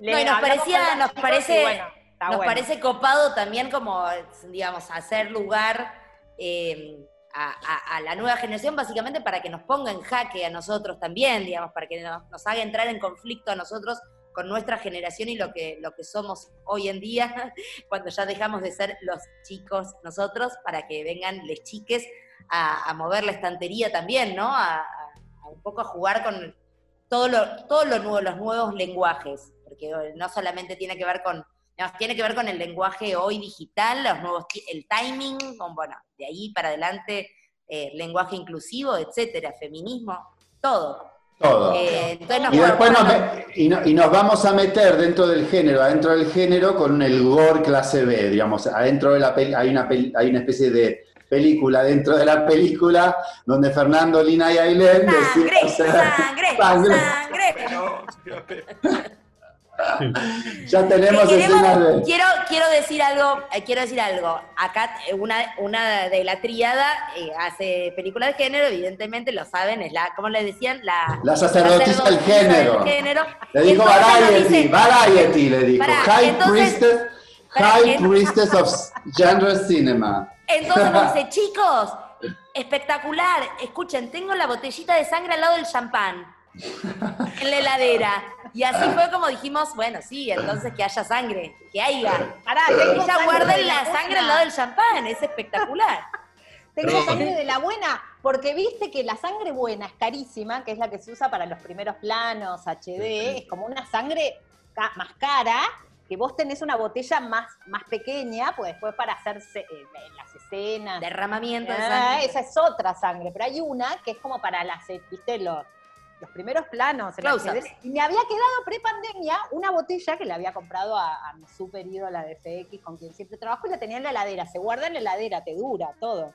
Le No, y nos parecía- nos parece- y bueno, está Nos bueno. parece copado también como, digamos, hacer lugar eh, a, a- a la nueva generación, básicamente para que nos ponga en jaque a nosotros también, digamos, para que nos, nos haga entrar en conflicto a nosotros con nuestra generación y lo que, lo que somos hoy en día, cuando ya dejamos de ser los chicos nosotros, para que vengan les chiques a, a mover la estantería también, ¿no? A, un poco a jugar con todo lo, todo lo nuevo, los nuevos lenguajes, porque no solamente tiene que ver con tiene que ver con el lenguaje hoy digital, los nuevos, el timing, con, bueno, de ahí para adelante eh, lenguaje inclusivo, etcétera, feminismo, todo. Todo. Eh, nos Y después nos, podemos- me- y, no- y nos vamos a meter dentro del género, adentro del género, con el gore clase B, digamos. Adentro de la peli hay una, peli- hay una especie de película dentro de la película donde Fernando, Lina y Ailén Sangre, sangre, sangre. sangre. Ya tenemos escenas de... quiero, quiero decir algo, eh, quiero decir algo. Acá eh, una, una de la tríada eh, hace películas de género, evidentemente lo saben, es la, ¿cómo le decían? La, La sacerdotisa del género. género. Le dijo Variety, Variety le dijo. High entonces- Priestess, High Priestess of Genre Cinema. Entonces nos dice, chicos, espectacular, escuchen, tengo la botellita de sangre al lado del champán, en la heladera. Y así fue como dijimos, bueno, sí, entonces que haya sangre, que haya. Pará, tengo Ella sangre guarda de la sangre al lado del champán, es espectacular. Tengo sangre de la buena, porque viste que la sangre buena es carísima, que es la que se usa para los primeros planos, HD, es como una sangre ca- más cara, que vos tenés una botella más, más pequeña, pues después para hacerse eh, las escenas. Derramamiento de Ah, sangre. esa es otra sangre, pero hay una que es como para las, eh, viste, los, los primeros planos. Y me había quedado pre-pandemia una botella que le había comprado a, a mi super ídola de FX, con quien siempre trabajo, y la tenía en la heladera. Se guarda en la heladera, te dura todo.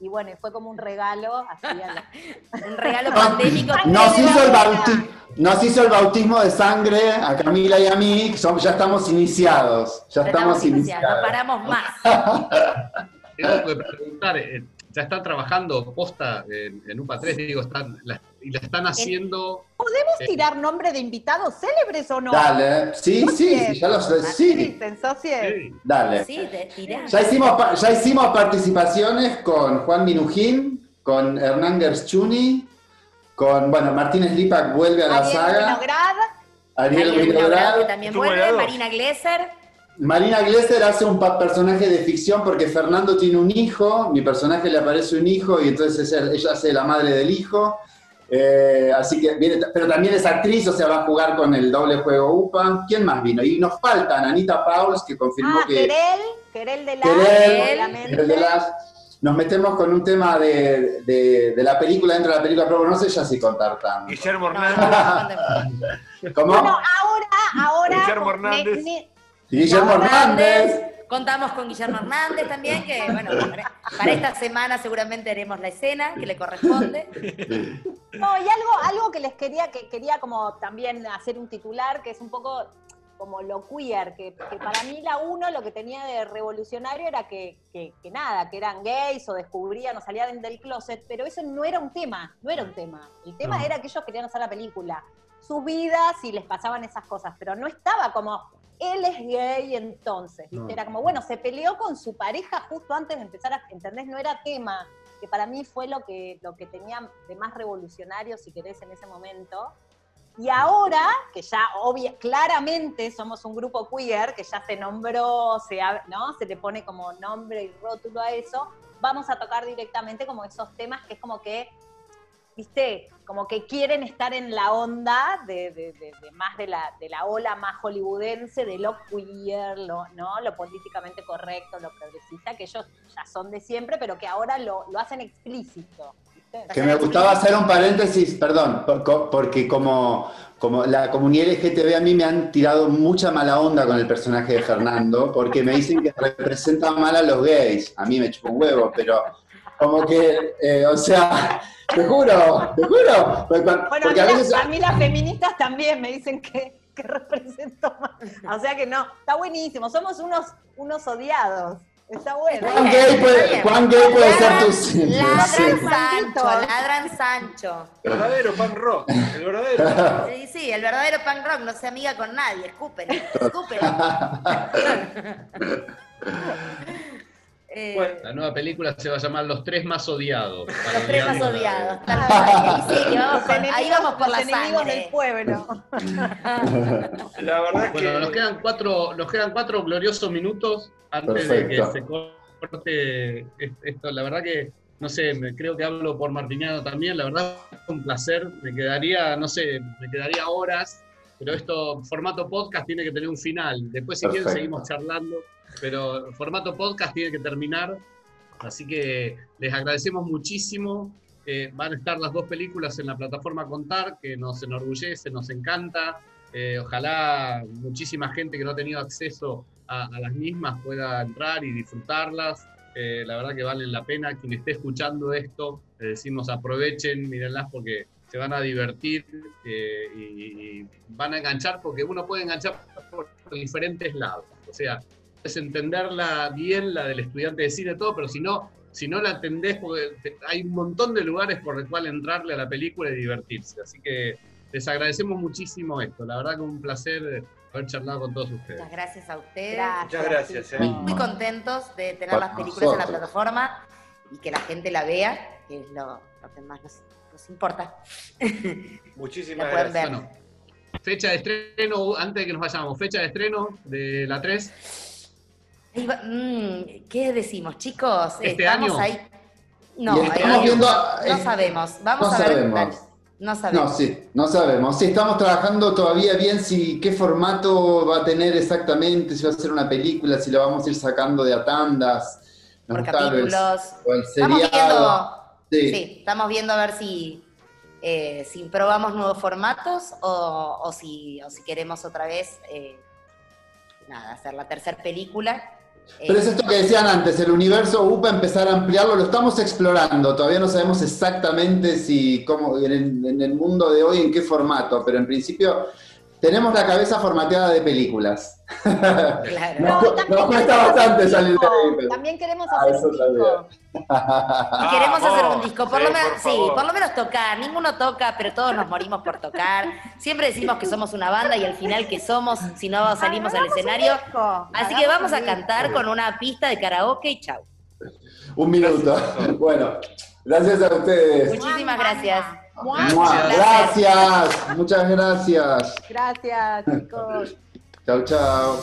Y bueno, fue como un regalo, así a la- Un regalo pandémico. Nos hizo, el la bauti- nos hizo el bautismo de sangre a Camila y a mí, que ya estamos iniciados. Ya estamos estamos iniciados, no paramos más. Tengo que preguntar, eh, ya están trabajando posta en, en UPA 3, digo, están, la- y la están haciendo. ¿Podemos Eh. tirar nombre de invitados célebres o no? Dale, sí, sí, sí, ya lo sé, sí. Sí. dale. Sí, te. Ya hicimos, ya hicimos participaciones con Juan Minujín, con Hernán Gershuni, con, bueno, Martínez Lipak vuelve a la Ariel saga, Winograd, Ariel Ariel Winograd, que también vuelve. Marina Glesser. Marina Glesser hace un personaje de ficción porque Fernando tiene un hijo, mi personaje le aparece un hijo y entonces ella, hace la madre del hijo. Eh, así que viene, pero también es actriz, o sea, va a jugar con el doble juego UPA. ¿Quién más vino? Y nos faltan Anita Pauls, que confirmó ah, que Querel, Querel de la Querel, obviamente. el de las- nos metemos con un tema de, de- de la película dentro de la película, pero no sé ya si contar tanto. Guillermo No, no, Hernández. ¿Cómo? Bueno, ahora, ahora. Guillermo me- Hernández. me- Guillermo Hernández. Contamos con Guillermo Hernández también, que bueno, para, para esta semana seguramente haremos la escena que le corresponde. No, y algo, algo que les quería, que quería como también hacer un titular, que es un poco como lo queer, que, que para mí la uno lo que tenía de revolucionario era que, que- que nada, que eran gays o descubrían o salían del closet, pero eso no era un tema, no era un tema. El tema No. era que ellos querían hacer la película, sus vidas y les pasaban esas cosas, pero no estaba como, él es gay entonces, ¿viste? No. Era como, bueno, se peleó con su pareja justo antes de empezar a, ¿entendés? No era tema, que para mí fue lo que, lo que tenía de más revolucionario, si querés, en ese momento. Y ahora, que ya obvia, claramente somos un grupo queer, que ya se nombró, se, ¿no? se le pone como nombre y rótulo a eso, vamos a tocar directamente como esos temas que es como que, viste, como que quieren estar en la onda de, más de la, de la ola más hollywoodense, de lo queer, lo, ¿no? lo políticamente correcto, lo progresista, que ellos ya son de siempre, pero que ahora lo, lo hacen explícito. Que me gustaba hacer un paréntesis, perdón, porque como, como la comunidad LGTB a mí me han tirado mucha mala onda con el personaje de Fernando, porque me dicen que representa mal a los gays. A mí me chupa un huevo, pero como que, eh, o sea, te juro, te juro. Porque, Bueno, a mí, a las- veces... a mí las feministas también me dicen que, que represento más. O sea que no, está buenísimo. Somos unos, unos odiados. Está bueno. ¿Cuán gay puede, cuán gay puede ser tu sí, Ladran sí. Sancho, ladran Sancho. El verdadero punk rock. El verdadero. Sí, sí, el verdadero punk rock no se amiga con nadie, escupen, escupen. Eh, Bueno, La nueva película se va a llamar Los tres más odiados. los tres más odiados. tal cual. Sí, que vamos Los por- ahí vamos por los la enemigos del pueblo. La verdad que. Bueno, nos quedan cuatro, nos quedan cuatro gloriosos minutos antes Perfecto. de que se corte est- esto. La verdad que, no sé, me- creo que hablo por Martiniano también. La verdad, fue un placer. Me quedaría, no sé, me quedaría horas. Pero esto, formato podcast, tiene que tener un final. Después, si quieren, Perfecto. seguimos charlando. Pero el formato podcast tiene que terminar Así que les agradecemos muchísimo. Eh, van a estar las dos películas en la plataforma Contar, que nos enorgullece, nos encanta. Eh, ojalá muchísima gente que no ha tenido acceso a, las mismas pueda entrar y disfrutarlas. Eh, la verdad que valen la pena. Quien esté escuchando esto, le decimos aprovechen, mírenlas porque se van a divertir y, y van a enganchar porque uno puede enganchar por diferentes lados. O sea, es entenderla bien, la del estudiante de cine, todo, pero si no, si no la entendés, porque hay un montón de lugares por el cual entrarle a la película y divertirse. Así que les agradecemos muchísimo esto. La verdad que un placer haber charlado con todos ustedes. Muchas gracias a ustedes. Gracias. Muchas gracias, eh. Muy contentos de tener Para las películas en la plataforma y que la gente la vea, que es lo, lo que más nos, nos importa. Muchísimas gracias. ver. Bueno, fecha de estreno, antes de que nos vayamos, fecha de estreno de la 3. Ahí va- mm, ¿Qué decimos, chicos? ¿Este Estamos año? ahí. No, ahí- viendo- no sabemos. Vamos no a ver. sabemos. No No, sabemos. sí, no sabemos. Sí, estamos trabajando todavía bien si qué formato va a tener exactamente, si va a ser una película, si la vamos a ir sacando de a tandas. Por ¿no? Capítulos. O el Estamos viendo. Sí. Sí, estamos viendo a ver si, eh, si probamos nuevos formatos o, o si, o si queremos otra vez eh, nada, hacer la tercera película. Eh, Pero es esto que decían antes, el universo UPA empezar a ampliarlo, lo estamos explorando, todavía no sabemos exactamente si, cómo, en el, en el mundo de hoy, en qué formato, pero en principio tenemos la cabeza formateada de películas. claro. No, No, también nos cuesta bastante salir de ahí, pero- También queremos Ah, hacer un disco. Y queremos hacer un disco, por Sí, lo menos, por sí, favor. por lo menos tocar. Ninguno toca, pero todos nos morimos por tocar. Siempre decimos que somos una banda y al final que somos si no salimos al escenario. Así que vamos a cantar con una pista de karaoke y chau. Un minuto. Bueno, gracias a ustedes. Muchísimas gracias. Gracias. Gracias, muchas gracias. Gracias, chicos. Chau, chau.